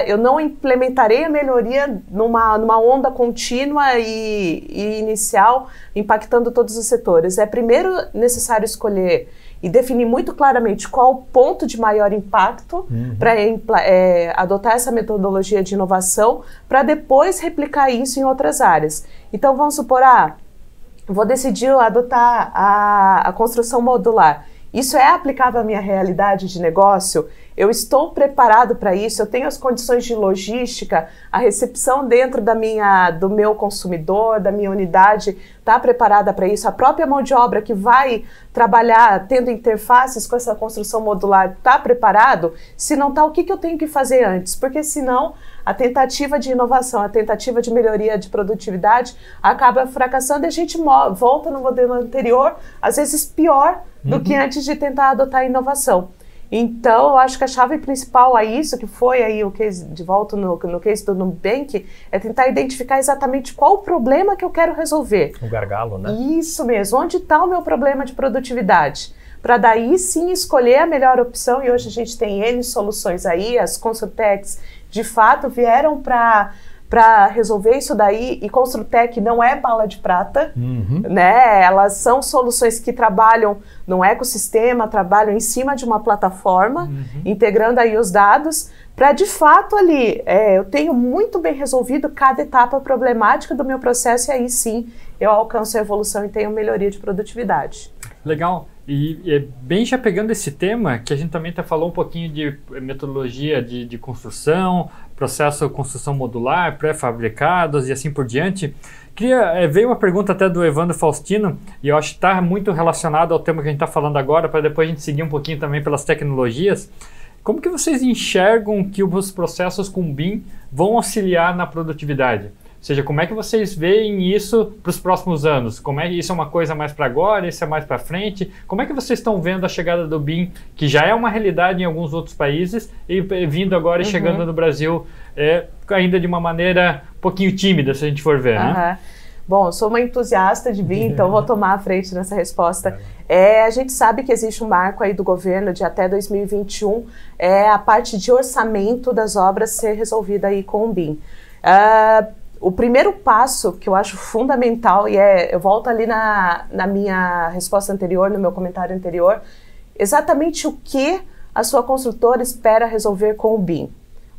eu não implementarei a melhoria numa, numa onda contínua e, e inicial, impactando todos os setores. É primeiro necessário escolher e definir muito claramente qual o ponto de maior impacto uhum. para é, adotar essa metodologia de inovação para depois replicar isso em outras áreas. Então, vamos supor, ah, vou decidir adotar a, a construção modular. Isso é aplicável à minha realidade de negócio? Eu estou preparado para isso? Eu tenho as condições de logística? A recepção dentro da minha, do meu consumidor, da minha unidade, está preparada para isso? A própria mão de obra que vai trabalhar tendo interfaces com essa construção modular está preparado? Se não está, o que, que eu tenho que fazer antes? Porque senão a tentativa de inovação, a tentativa de melhoria de produtividade acaba fracassando e a gente volta no modelo anterior, às vezes pior do uhum. que antes de tentar adotar a inovação. Então, eu acho que a chave principal a isso, que foi aí o case, de volta no, no case do Nubank, é tentar identificar exatamente qual o problema que eu quero resolver. O gargalo, né? Isso mesmo. Onde está o meu problema de produtividade? Para daí sim escolher a melhor opção, e hoje a gente tem N soluções aí, as Consultex de fato vieram para para resolver isso daí e Construtec não é bala de prata, uhum. né? Elas são soluções que trabalham no ecossistema, trabalham em cima de uma plataforma, uhum. integrando aí os dados para de fato ali é, eu tenho muito bem resolvido cada etapa problemática do meu processo e aí sim eu alcanço a evolução e tenho melhoria de produtividade. Legal. E, e bem já pegando esse tema, que a gente também tá falou um pouquinho de metodologia de, de construção, processo de construção modular, pré-fabricados e assim por diante. Queria, é, veio uma pergunta até do Evandro Faustino, e eu acho que está muito relacionado ao tema que a gente está falando agora, para depois a gente seguir um pouquinho também pelas tecnologias. Como que vocês enxergam que os processos com BIM vão auxiliar na produtividade? Seja, como é que vocês veem isso para os próximos anos? Como é isso é uma coisa mais para agora, isso é mais para frente? Como é que vocês estão vendo a chegada do BIM, que já é uma realidade em alguns outros países, e vindo agora e uhum. chegando no Brasil é, ainda de uma maneira um pouquinho tímida, se a gente for ver, uhum. né? Bom, eu sou uma entusiasta de BIM, então vou tomar a frente nessa resposta. É, a gente sabe que existe um marco aí do governo de até 2021, é a parte de orçamento das obras ser resolvida aí com o BIM. Uh, o primeiro passo que eu acho fundamental, e é, eu volto ali na, na minha resposta anterior, no meu comentário anterior, exatamente o que a sua construtora espera resolver com o BIM.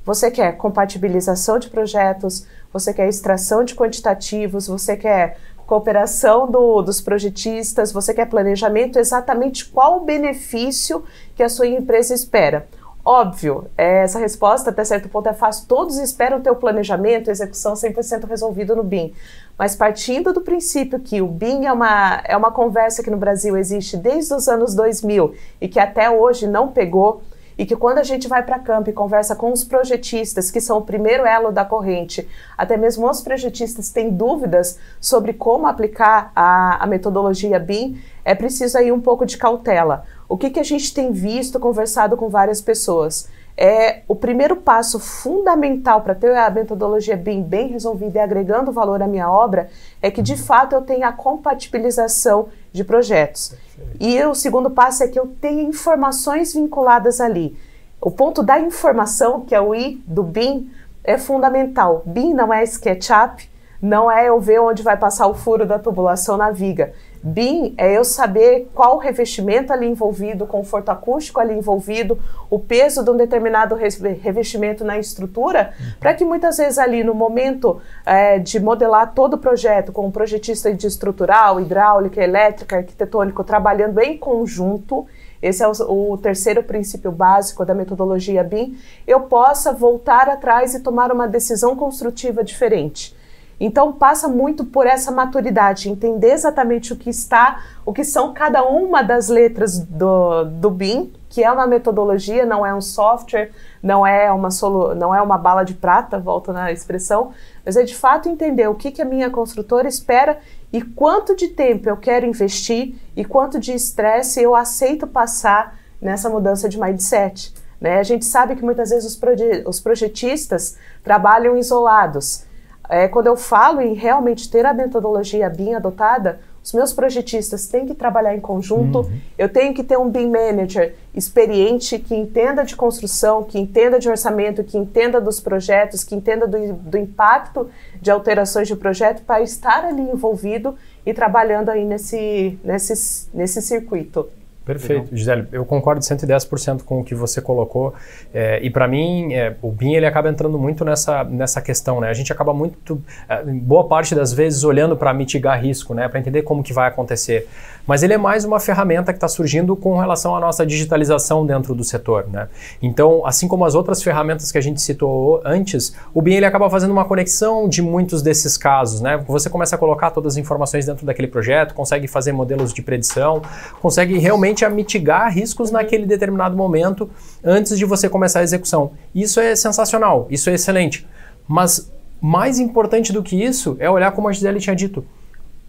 Você quer compatibilização de projetos, você quer extração de quantitativos, você quer cooperação do, dos projetistas, você quer planejamento, exatamente qual o benefício que a sua empresa espera. Óbvio, é, essa resposta até certo ponto é fácil. Todos esperam ter o planejamento, execução 100% resolvido no BIM. Mas partindo do princípio que o BIM é uma, é uma conversa que no Brasil existe desde os anos 2000 e que até hoje não pegou, e que quando a gente vai para campo e conversa com os projetistas, que são o primeiro elo da corrente, até mesmo os projetistas têm dúvidas sobre como aplicar a, a metodologia BIM, é preciso aí um pouco de cautela. O que, que a gente tem visto, conversado com várias pessoas? É, o primeiro passo fundamental para ter a metodologia BIM bem resolvida e agregando valor à minha obra é que, de fato, eu tenha a compatibilização de projetos. E o segundo passo é que eu tenha informações vinculadas ali. O ponto da informação, que é o I do BIM, é fundamental. BIM não é SketchUp, não é eu ver onde vai passar o furo da tubulação na viga. BIM é eu saber qual revestimento ali envolvido, o conforto acústico ali envolvido, o peso de um determinado revestimento na estrutura, para que muitas vezes ali no momento é, de modelar todo o projeto, com o projetista de estrutural, hidráulica, elétrica, arquitetônico, trabalhando em conjunto, esse é o, o, terceiro princípio básico da metodologia BIM, eu possa voltar atrás e tomar uma decisão construtiva diferente. Então passa muito por essa maturidade, entender exatamente o que está, o que são cada uma das letras do, do BIM, que é uma metodologia, não é um software, não é uma solo, não é uma bala de prata, volta na expressão, mas é de fato entender o que, que a minha construtora espera e quanto de tempo eu quero investir e quanto de estresse eu aceito passar nessa mudança de mindset. Né? A gente sabe que muitas vezes os, proje os projetistas trabalham isolados. É, quando eu falo em realmente ter a metodologia BIM adotada, os meus projetistas têm que trabalhar em conjunto, uhum. eu tenho que ter um BIM manager experiente que entenda de construção, que entenda de orçamento, que entenda dos projetos, que entenda do, do impacto de alterações de projeto para estar ali envolvido e trabalhando aí nesse, nesse, nesse circuito. Perfeito, Gisele. Eu concordo 110% com o que você colocou. É, e para mim, é, o BIM ele acaba entrando muito nessa, nessa questão. Né? A gente acaba muito, é, boa parte das vezes, olhando para mitigar risco, né? para entender como que vai acontecer. Mas ele é mais uma ferramenta que está surgindo com relação à nossa digitalização dentro do setor. Né? Então, assim como as outras ferramentas que a gente citou antes, o BIM ele acaba fazendo uma conexão de muitos desses casos. Né? Você começa a colocar todas as informações dentro daquele projeto, consegue fazer modelos de predição, consegue realmente mitigar riscos naquele determinado momento antes de você começar a execução. Isso é sensacional, isso é excelente. Mas mais importante do que isso é olhar como a Gisele tinha dito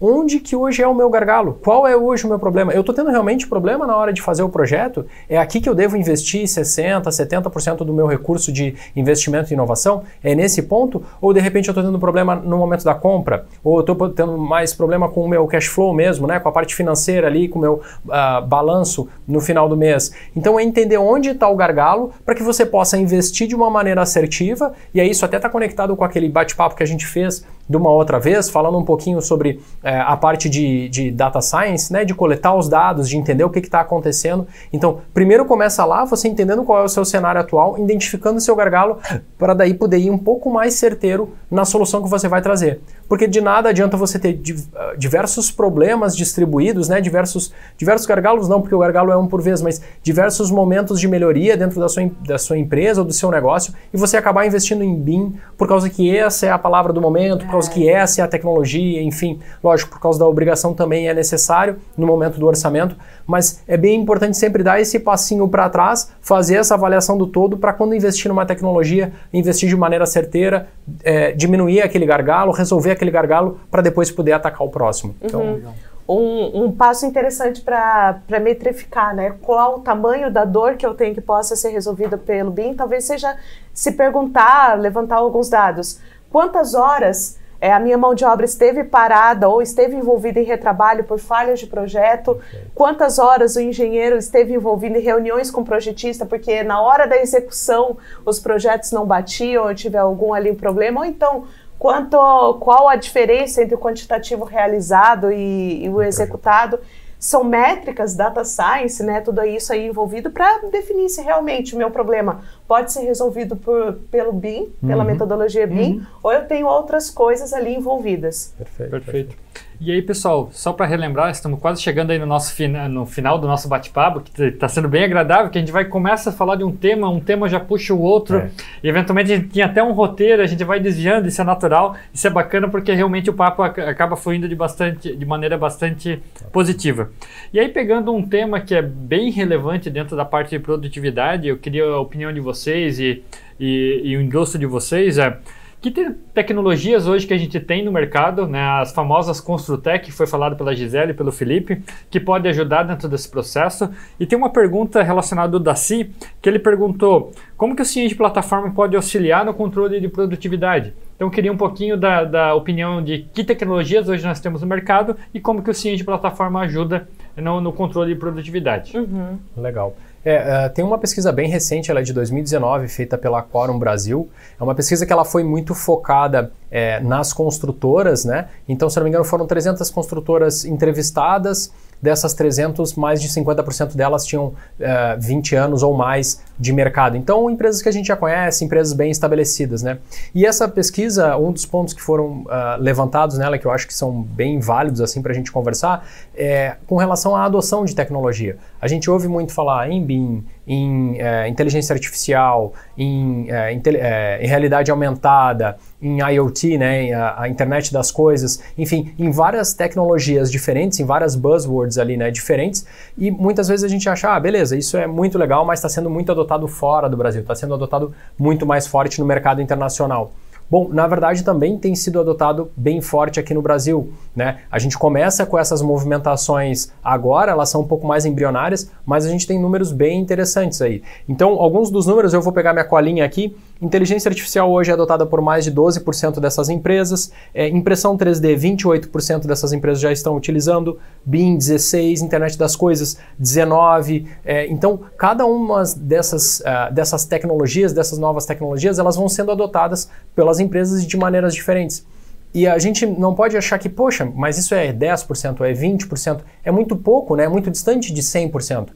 onde que hoje é o meu gargalo? Qual é hoje o meu problema? Eu estou tendo realmente problema na hora de fazer o projeto? É aqui que eu devo investir 60%, 70% do meu recurso de investimento em inovação? É nesse ponto? Ou de repente eu estou tendo problema no momento da compra? Ou eu estou tendo mais problema com o meu cash flow mesmo, né? com a parte financeira ali, com o meu uh, balanço no final do mês? Então é entender onde está o gargalo para que você possa investir de uma maneira assertiva, e aí isso até está conectado com aquele bate-papo que a gente fez de uma outra vez, falando um pouquinho sobre é, a parte de, de, data science, né, de coletar os dados, de entender o que está acontecendo. Então, primeiro começa lá, você entendendo qual é o seu cenário atual, identificando o seu gargalo, para daí poder ir um pouco mais certeiro na solução que você vai trazer. Porque de nada adianta você ter ah, diversos problemas distribuídos, né? Diversos, diversos gargalos, não, porque o gargalo é um por vez, mas diversos momentos de melhoria dentro da sua, da sua empresa ou do seu negócio e você acabar investindo em BIM por causa que essa é a palavra do momento, por causa que é. essa é a tecnologia, enfim, lógico, por causa da obrigação também é necessário no momento do orçamento, mas é bem importante sempre dar esse passinho para trás, fazer essa avaliação do todo para quando investir numa tecnologia, investir de maneira certeira, é, diminuir aquele gargalo, resolver aquele gargalo para depois poder atacar o próximo. Então, uhum. um, um, passo interessante para metrificar, né? Qual o tamanho da dor que eu tenho que possa ser resolvida pelo BIM? Talvez seja se perguntar, levantar alguns dados. Quantas horas é, a minha mão de obra esteve parada ou esteve envolvida em retrabalho por falhas de projeto, okay. quantas horas o engenheiro esteve envolvido em reuniões com o projetista, porque na hora da execução os projetos não batiam, ou tiver algum ali problema, ou então quanto, qual a diferença entre o quantitativo realizado e, e o executado são métricas, data science, né, tudo isso aí envolvido para definir se realmente o meu problema pode ser resolvido por, pelo BIM, uhum. pela metodologia BIM, uhum. ou eu tenho outras coisas ali envolvidas. Perfeito. Perfeito. E aí, pessoal, só para relembrar, estamos quase chegando aí no, nosso fina, no final do nosso bate-papo, que está sendo bem agradável, que a gente vai começa a falar de um tema, um tema já puxa o outro, é. e eventualmente a gente tinha até um roteiro, a gente vai desviando, isso é natural, isso é bacana porque realmente o papo acaba fluindo de, bastante, de maneira bastante positiva. E aí, pegando um tema que é bem relevante dentro da parte de produtividade, eu queria a opinião de vocês e, e, e o endosso de vocês, é que te tecnologias hoje que a gente tem no mercado, né, as famosas Construtec, que foi falado pela Gisele e pelo Felipe, que pode ajudar dentro desse processo. E tem uma pergunta relacionada ao Daci, que ele perguntou como que o ciente de plataforma pode auxiliar no controle de produtividade. Então eu queria um pouquinho da, da opinião de que tecnologias hoje nós temos no mercado e como que o ciente de plataforma ajuda no, no controle de produtividade. Uhum. Legal. É, uh, tem uma pesquisa bem recente, ela é de 2019, feita pela Quorum Brasil. É uma pesquisa que ela foi muito focada é, nas construtoras, né? Então, se não me engano, foram 300 construtoras entrevistadas Dessas 300, mais de 50% delas tinham uh, eh, 20 anos ou mais de mercado. Então, empresas que a gente já conhece, empresas bem estabelecidas, né? E essa pesquisa, um dos pontos que foram uh, levantados nela, que eu acho que são bem válidos assim para a gente conversar, é com relação à adoção de tecnologia. A gente ouve muito falar em BIM, em é, inteligência artificial, em, é, é, em, realidade aumentada, em IoT, né, a, a, internet das coisas, enfim, em várias tecnologias diferentes, em várias buzzwords ali, né, diferentes, e muitas vezes a gente acha, ah, beleza, isso é muito legal, mas está sendo muito adotado fora do Brasil, está sendo adotado muito mais forte no mercado internacional. Bom, na verdade também tem sido adotado bem forte aqui no Brasil. Né? A gente começa com essas movimentações agora, elas são um pouco mais embrionárias, mas a gente tem números bem interessantes aí. Então, alguns dos números eu vou pegar minha colinha aqui. Inteligência artificial hoje é adotada por mais de 12% dessas empresas. É, impressão 3D, 28% dessas empresas já estão utilizando. BIM, 16%. Internet das Coisas, 19%. É, então, cada uma dessas, uh, dessas tecnologias, dessas novas tecnologias, elas vão sendo adotadas pelas empresas de maneiras diferentes. E a gente não pode achar que, poxa, mas isso é 10%, é 20%, é muito pouco, né? É muito distante de 100%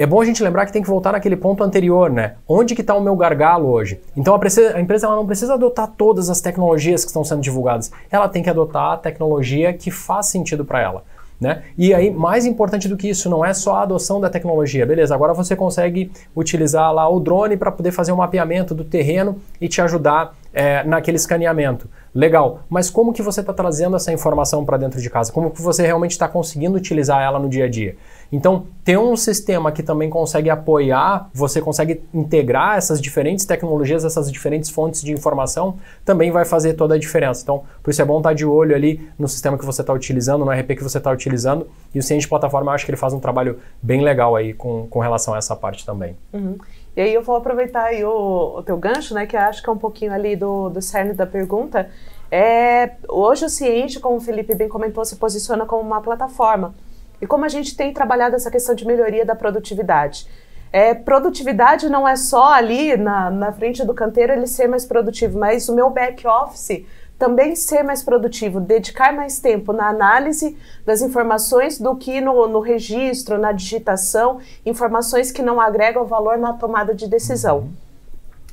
é bom a gente lembrar que tem que voltar naquele ponto anterior, né? Onde que está o meu gargalo hoje? Então a, a empresa não precisa adotar todas as tecnologias que estão sendo divulgadas. Ela tem que adotar a tecnologia que faz sentido para ela. Né? E aí, mais importante do que isso, não é só a adoção da tecnologia. Beleza, agora você consegue utilizar lá o drone para poder fazer um mapeamento do terreno e te ajudar é, naquele escaneamento. Legal, mas como que você está trazendo essa informação para dentro de casa? Como que você realmente está conseguindo utilizar ela no dia a dia? Então, ter um sistema que também consegue apoiar, você consegue integrar essas diferentes tecnologias, essas diferentes fontes de informação, também vai fazer toda a diferença. Então, por isso é bom estar tá de olho ali no sistema que você está utilizando, no RP que você está utilizando. E o Ciente Plataforma, eu acho que ele faz um trabalho bem legal aí com, com relação a essa parte também. Uhum. E aí eu vou aproveitar aí o, o teu gancho, né, que acho que é um pouquinho ali do, do cerne da pergunta. É, hoje o Ciente, como o Felipe bem comentou, se posiciona como uma plataforma. E como a gente tem trabalhado essa questão de melhoria da produtividade. É, produtividade não é só ali na, na frente do canteiro ele ser mais produtivo, mas o meu back office também ser mais produtivo, dedicar mais tempo na análise das informações do que no, no registro, na digitação, informações que não agregam valor na tomada de decisão. Uhum.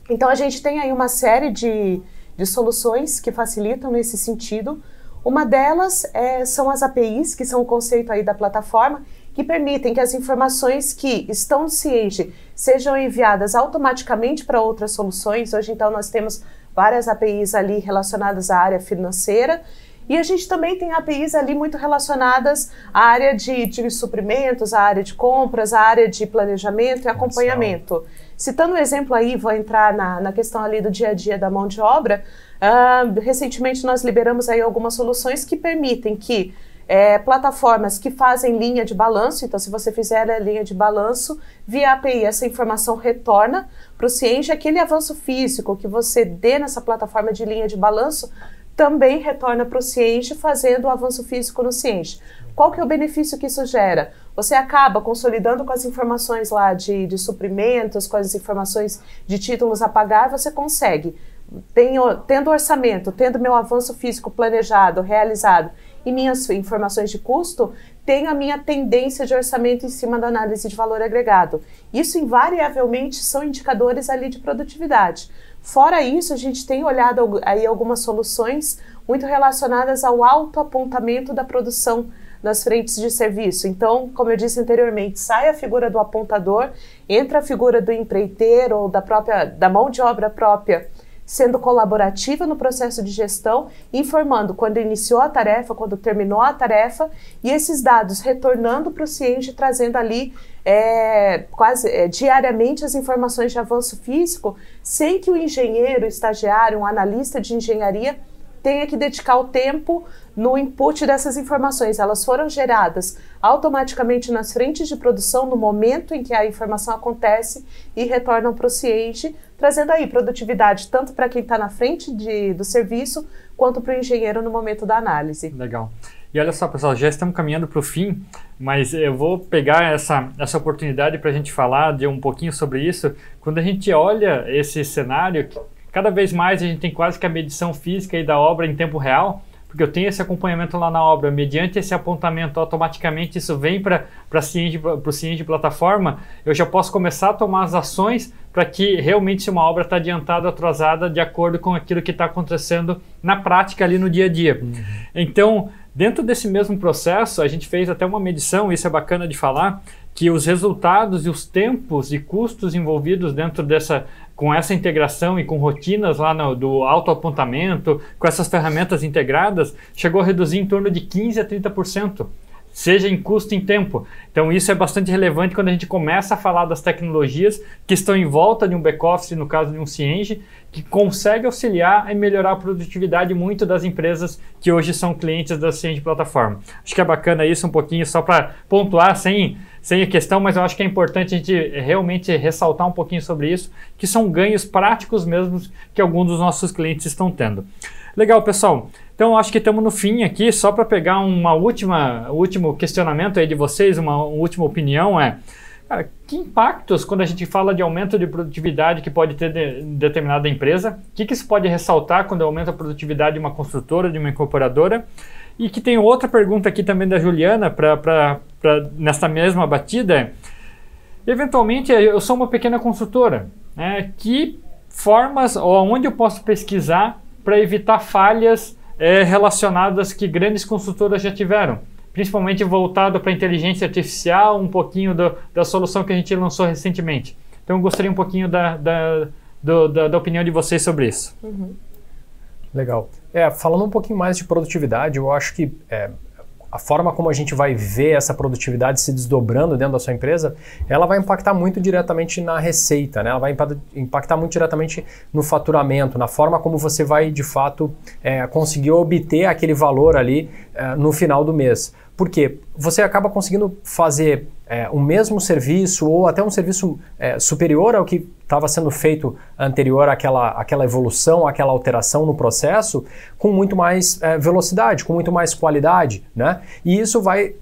Então a gente tem aí uma série de, de soluções que facilitam nesse sentido. Uma delas é, são as APIs, que são o conceito aí da plataforma, que permitem que as informações que estão no Cienge sejam enviadas automaticamente para outras soluções. Hoje, então, nós temos várias APIs ali relacionadas à área financeira e a gente também tem APIs ali muito relacionadas à área de, de suprimentos, à área de compras, à área de planejamento e acompanhamento. Citando um exemplo aí, vou entrar na, na questão ali do dia a dia da mão de obra. Uh, recentemente nós liberamos aí algumas soluções que permitem que é, plataformas que fazem linha de balanço, então se você fizer a linha de balanço, via API essa informação retorna para o Cienge, aquele avanço físico que você dê nessa plataforma de linha de balanço também retorna para o Cienge, fazendo o avanço físico no Cienge. Qual que é o benefício que isso gera? Você acaba consolidando com as informações lá de, de suprimentos, com as informações de títulos a pagar, você consegue, tenho, tendo orçamento, tendo meu avanço físico planejado, realizado e minhas informações de custo, tenho a minha tendência de orçamento em cima da análise de valor agregado. Isso invariavelmente são indicadores ali de produtividade. Fora isso, a gente tem olhado aí algumas soluções muito relacionadas ao autoapontamento da produção nas frentes de serviço. Então, como eu disse anteriormente, sai a figura do apontador, entra a figura do empreiteiro ou da própria da mão de obra própria sendo colaborativa no processo de gestão, informando quando iniciou a tarefa, quando terminou a tarefa, e esses dados retornando para o Cienge, trazendo ali é, quase é, diariamente as informações de avanço físico, sem que o engenheiro, o estagiário, um analista de engenharia tenha que dedicar o tempo no input dessas informações. Elas foram geradas automaticamente nas frentes de produção no momento em que a informação acontece e retornam para o Cienge, trazendo aí produtividade tanto para quem está na frente de, do serviço quanto para o engenheiro no momento da análise. Legal. E olha só, pessoal, já estamos caminhando para o fim, mas eu vou pegar essa, essa oportunidade para a gente falar de um pouquinho sobre isso. Quando a gente olha esse cenário, cada vez mais a gente tem quase que a medição física da obra em tempo real, porque eu tenho esse acompanhamento lá na obra, mediante esse apontamento, automaticamente isso vem para o Cienge plataforma, eu já posso começar a tomar as ações para que realmente se uma obra está adiantada ou atrasada de acordo com aquilo que está acontecendo na prática ali no dia a dia. Uhum. Então, dentro desse mesmo processo, a gente fez até uma medição, isso é bacana de falar, que os resultados e os tempos e custos envolvidos dentro dessa com essa integração e com rotinas lá no, do autoapontamento, com essas ferramentas integradas, chegou a reduzir em torno de 15 a 30% seja em custo em tempo. Então isso é bastante relevante quando a gente começa a falar das tecnologias que estão em volta de um back-office, no caso de um Cienge, que consegue auxiliar e melhorar a produtividade muito das empresas que hoje são clientes da Cienge Plataforma. Acho que é bacana isso um pouquinho só para pontuar sem sem a questão, mas eu acho que é importante a gente realmente ressaltar um pouquinho sobre isso, que são ganhos práticos mesmo que alguns dos nossos clientes estão tendo. Legal, pessoal. Então, acho que estamos no fim aqui, só para pegar uma última, último questionamento aí de vocês, uma, uma última opinião é, cara, que impactos quando a gente fala de aumento de produtividade que pode ter de, determinada empresa? O que, que isso pode ressaltar quando aumenta a produtividade de uma construtora, de uma incorporadora? E que tem outra pergunta aqui também da Juliana, para nessa mesma batida. Eventualmente, eu sou uma pequena consultora. Né? Que formas ou onde eu posso pesquisar para evitar falhas é, relacionadas que grandes consultoras já tiveram? Principalmente voltado para a inteligência artificial, um pouquinho do, da solução que a gente lançou recentemente. Então, eu gostaria um pouquinho da, da, do, da, da opinião de vocês sobre isso. Uhum. Legal. É, falando um pouquinho mais de produtividade, eu acho que é, a forma como a gente vai ver essa produtividade se desdobrando dentro da sua empresa, ela vai impactar muito diretamente na receita, né? ela vai impactar muito diretamente no faturamento, na forma como você vai de fato é, conseguir obter aquele valor ali é, no final do mês. Por quê? Você acaba conseguindo fazer é, o mesmo serviço ou até um serviço é, superior ao que estava sendo feito anterior àquela, àquela evolução, àquela alteração no processo, com muito mais é, velocidade, com muito mais qualidade. Né? E isso vai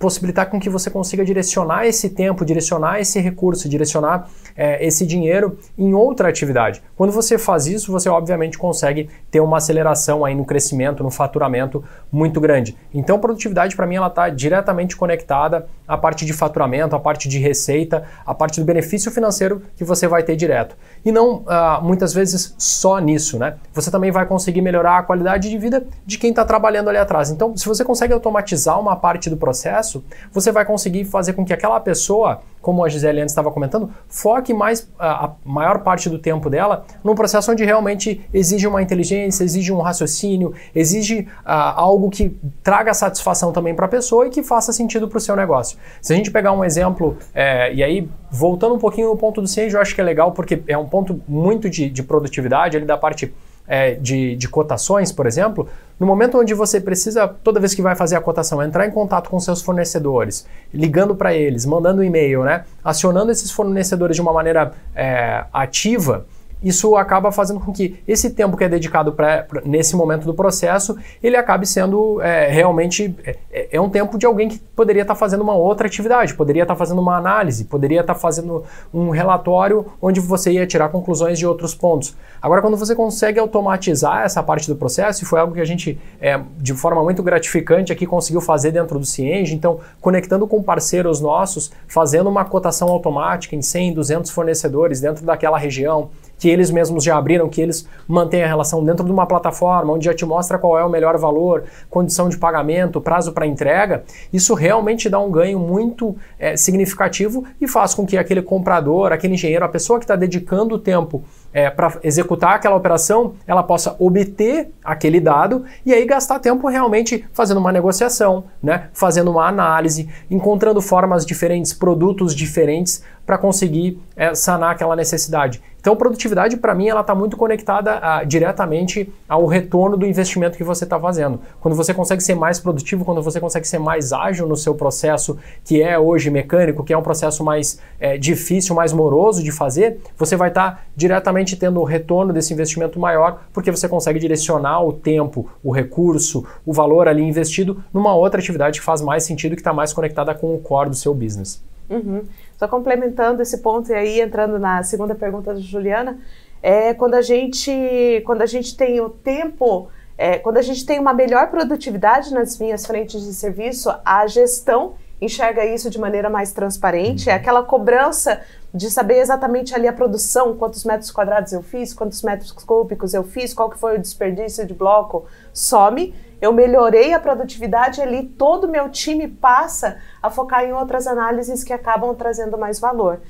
possibilitar com que você consiga direcionar esse tempo, direcionar esse recurso, direcionar é, esse dinheiro em outra atividade. Quando você faz isso, você obviamente consegue ter uma aceleração aí no crescimento, no faturamento muito grande. Então, produtividade para mim ela está diretamente conectada a parte de faturamento, a parte de receita, a parte do benefício financeiro que você vai ter direto. E não uh, muitas vezes só nisso, né? Você também vai conseguir melhorar a qualidade de vida de quem está trabalhando ali atrás. Então, se você consegue automatizar uma parte do processo, você vai conseguir fazer com que aquela pessoa como a Gisele antes estava comentando, foque mais a, a, maior parte do tempo dela num processo onde realmente exige uma inteligência, exige um raciocínio, exige uh, algo que traga satisfação também para a pessoa e que faça sentido para o seu negócio. Se a gente pegar um exemplo, é, e aí voltando um pouquinho no ponto do Sage, eu acho que é legal porque é um ponto muito de, de produtividade ali da parte é, de, de cotações, por exemplo, no momento onde você precisa, toda vez que vai fazer a cotação, entrar em contato com seus fornecedores, ligando para eles, mandando um e-mail, né, acionando esses fornecedores de uma maneira é, ativa, isso acaba fazendo com que esse tempo que é dedicado pra, pra nesse momento do processo, ele acabe sendo é, realmente é, é, é, um tempo de alguém que poderia estar tá fazendo uma outra atividade, poderia estar tá fazendo uma análise, poderia estar tá fazendo um relatório onde você ia tirar conclusões de outros pontos. Agora, quando você consegue automatizar essa parte do processo, e foi algo que a gente, é, de forma muito gratificante aqui, conseguiu fazer dentro do Cienge, então, conectando com parceiros nossos, fazendo uma cotação automática em 100, 200 fornecedores dentro daquela região, que eles mesmos já abriram, que eles mantêm a relação dentro de uma plataforma onde já te mostra qual é o melhor valor, condição de pagamento, prazo para entrega, isso realmente dá um ganho muito é, significativo e faz com que aquele comprador, aquele engenheiro, a pessoa que está dedicando o tempo é, para executar aquela operação, ela possa obter aquele dado e aí gastar tempo realmente fazendo uma negociação, né? fazendo uma análise, encontrando formas diferentes, produtos diferentes para conseguir é, sanar aquela necessidade. Então, produtividade, para mim, ela está muito conectada a, ah, diretamente ao retorno do investimento que você está fazendo. Quando você consegue ser mais produtivo, quando você consegue ser mais ágil no seu processo, que é hoje mecânico, que é um processo mais é, difícil, mais moroso de fazer, você vai estar tá diretamente tendo o retorno desse investimento maior, porque você consegue direcionar o tempo, o recurso, o valor ali investido numa outra atividade que faz mais sentido, que está mais conectada com o core do seu business. Uhum. Só complementando esse ponto e aí entrando na segunda pergunta da Juliana, é quando a gente quando a gente tem o tempo, é, quando a gente tem uma melhor produtividade nas minhas frentes de serviço, a gestão enxerga isso de maneira mais transparente, é aquela cobrança de saber exatamente ali a produção, quantos metros quadrados eu fiz, quantos metros cúbicos eu fiz, qual que foi o desperdício de bloco, some eu melhorei a produtividade ali, todo o meu time passa a focar em outras análises que acabam trazendo mais valor.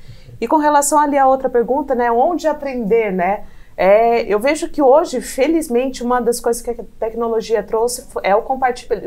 E com relação ali à outra pergunta, né, onde aprender, né? É, eu vejo que hoje, felizmente, uma das coisas que a tecnologia trouxe é o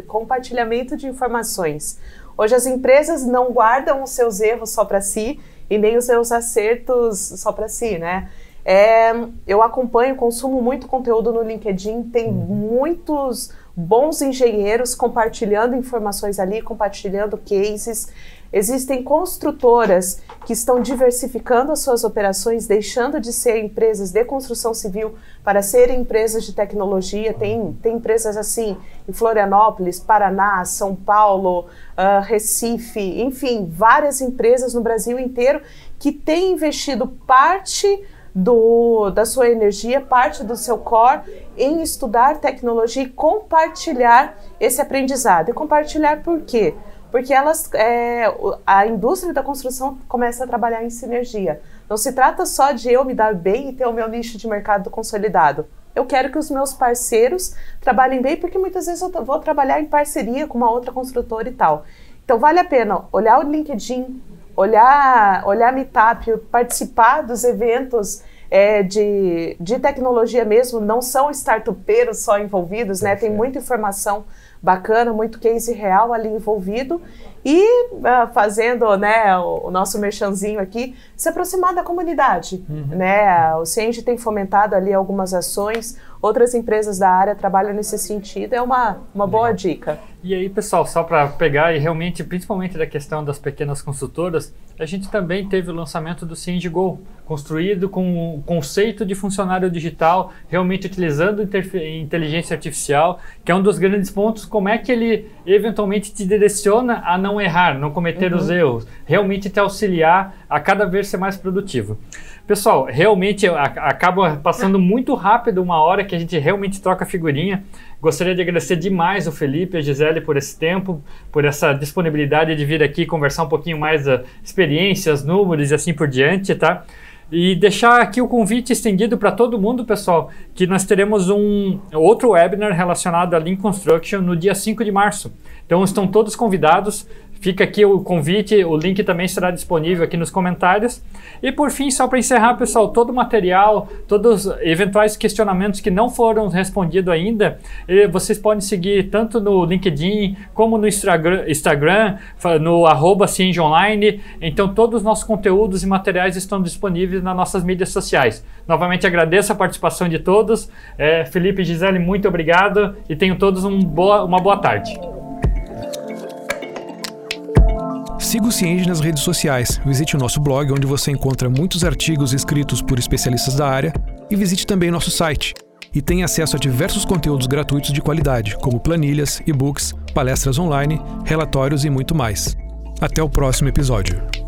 compartilhamento de informações. Hoje as empresas não guardam os seus erros só para si e nem os seus acertos só para si, né? É, eu acompanho, consumo muito conteúdo no LinkedIn, tem uhum. muitos bons engenheiros compartilhando informações ali, compartilhando cases. Existem construtoras que estão diversificando as suas operações, deixando de ser empresas de construção civil para serem empresas de tecnologia. Tem, tem empresas assim em Florianópolis, Paraná, São Paulo, uh, Recife, enfim, várias empresas no Brasil inteiro que têm investido parte do, da sua energia, parte do seu core em estudar tecnologia e compartilhar esse aprendizado. E compartilhar por quê? Porque elas, é, a indústria da construção começa a trabalhar em sinergia. Não se trata só de eu me dar bem e ter o meu nicho de mercado consolidado. Eu quero que os meus parceiros trabalhem bem, porque muitas vezes eu vou trabalhar em parceria com uma outra construtora e tal. Então vale a pena olhar o LinkedIn, olhar, olhar Meetup, participar dos eventos é, de, de tecnologia mesmo, não são startupeiros só envolvidos, né? Tem muita informação bacana, muito case real ali envolvido e uh, fazendo né, o, o, nosso merchanzinho aqui, se aproximar da comunidade. Uhum. Né? O Ciente tem fomentado ali algumas ações, outras empresas da área trabalham nesse sentido, é uma, uma boa dica. E aí, pessoal, só para pegar e realmente, principalmente da questão das pequenas consultoras, a gente também teve o lançamento do Cienge Go, construído com o conceito de funcionário digital, realmente utilizando inteligência artificial, que é um dos grandes pontos, como é que ele eventualmente te direciona a não errar, não cometer uhum. os erros, realmente te auxiliar a cada vez ser mais produtivo. Pessoal, realmente acaba passando muito rápido uma hora que a gente realmente troca figurinha. Gostaria de agradecer demais o Felipe e a Gisele por esse tempo, por essa disponibilidade de vir aqui conversar um pouquinho mais da experiências, números e assim por diante, tá? E deixar aqui o convite estendido para todo mundo, pessoal, que nós teremos um outro webinar relacionado a Lean Construction no dia 5 de março. Então estão todos convidados. Fica aqui o convite, o link também será disponível aqui nos comentários. E por fim, só para encerrar, pessoal, todo o material, todos os eventuais questionamentos que não foram respondidos ainda, vocês podem seguir tanto no LinkedIn como no Instagram, no arroba Online. Então todos os nossos conteúdos e materiais estão disponíveis nas nossas mídias sociais. Novamente agradeço a participação de todos. É, Felipe e Gisele, muito obrigado e tenham todos um boa, uma boa tarde. Siga o Cienge nas redes sociais, visite o nosso blog, onde você encontra muitos artigos escritos por especialistas da área, e visite também nosso site. E tenha acesso a diversos conteúdos gratuitos de qualidade, como planilhas, e-books, palestras online, relatórios e muito mais. Até o próximo episódio.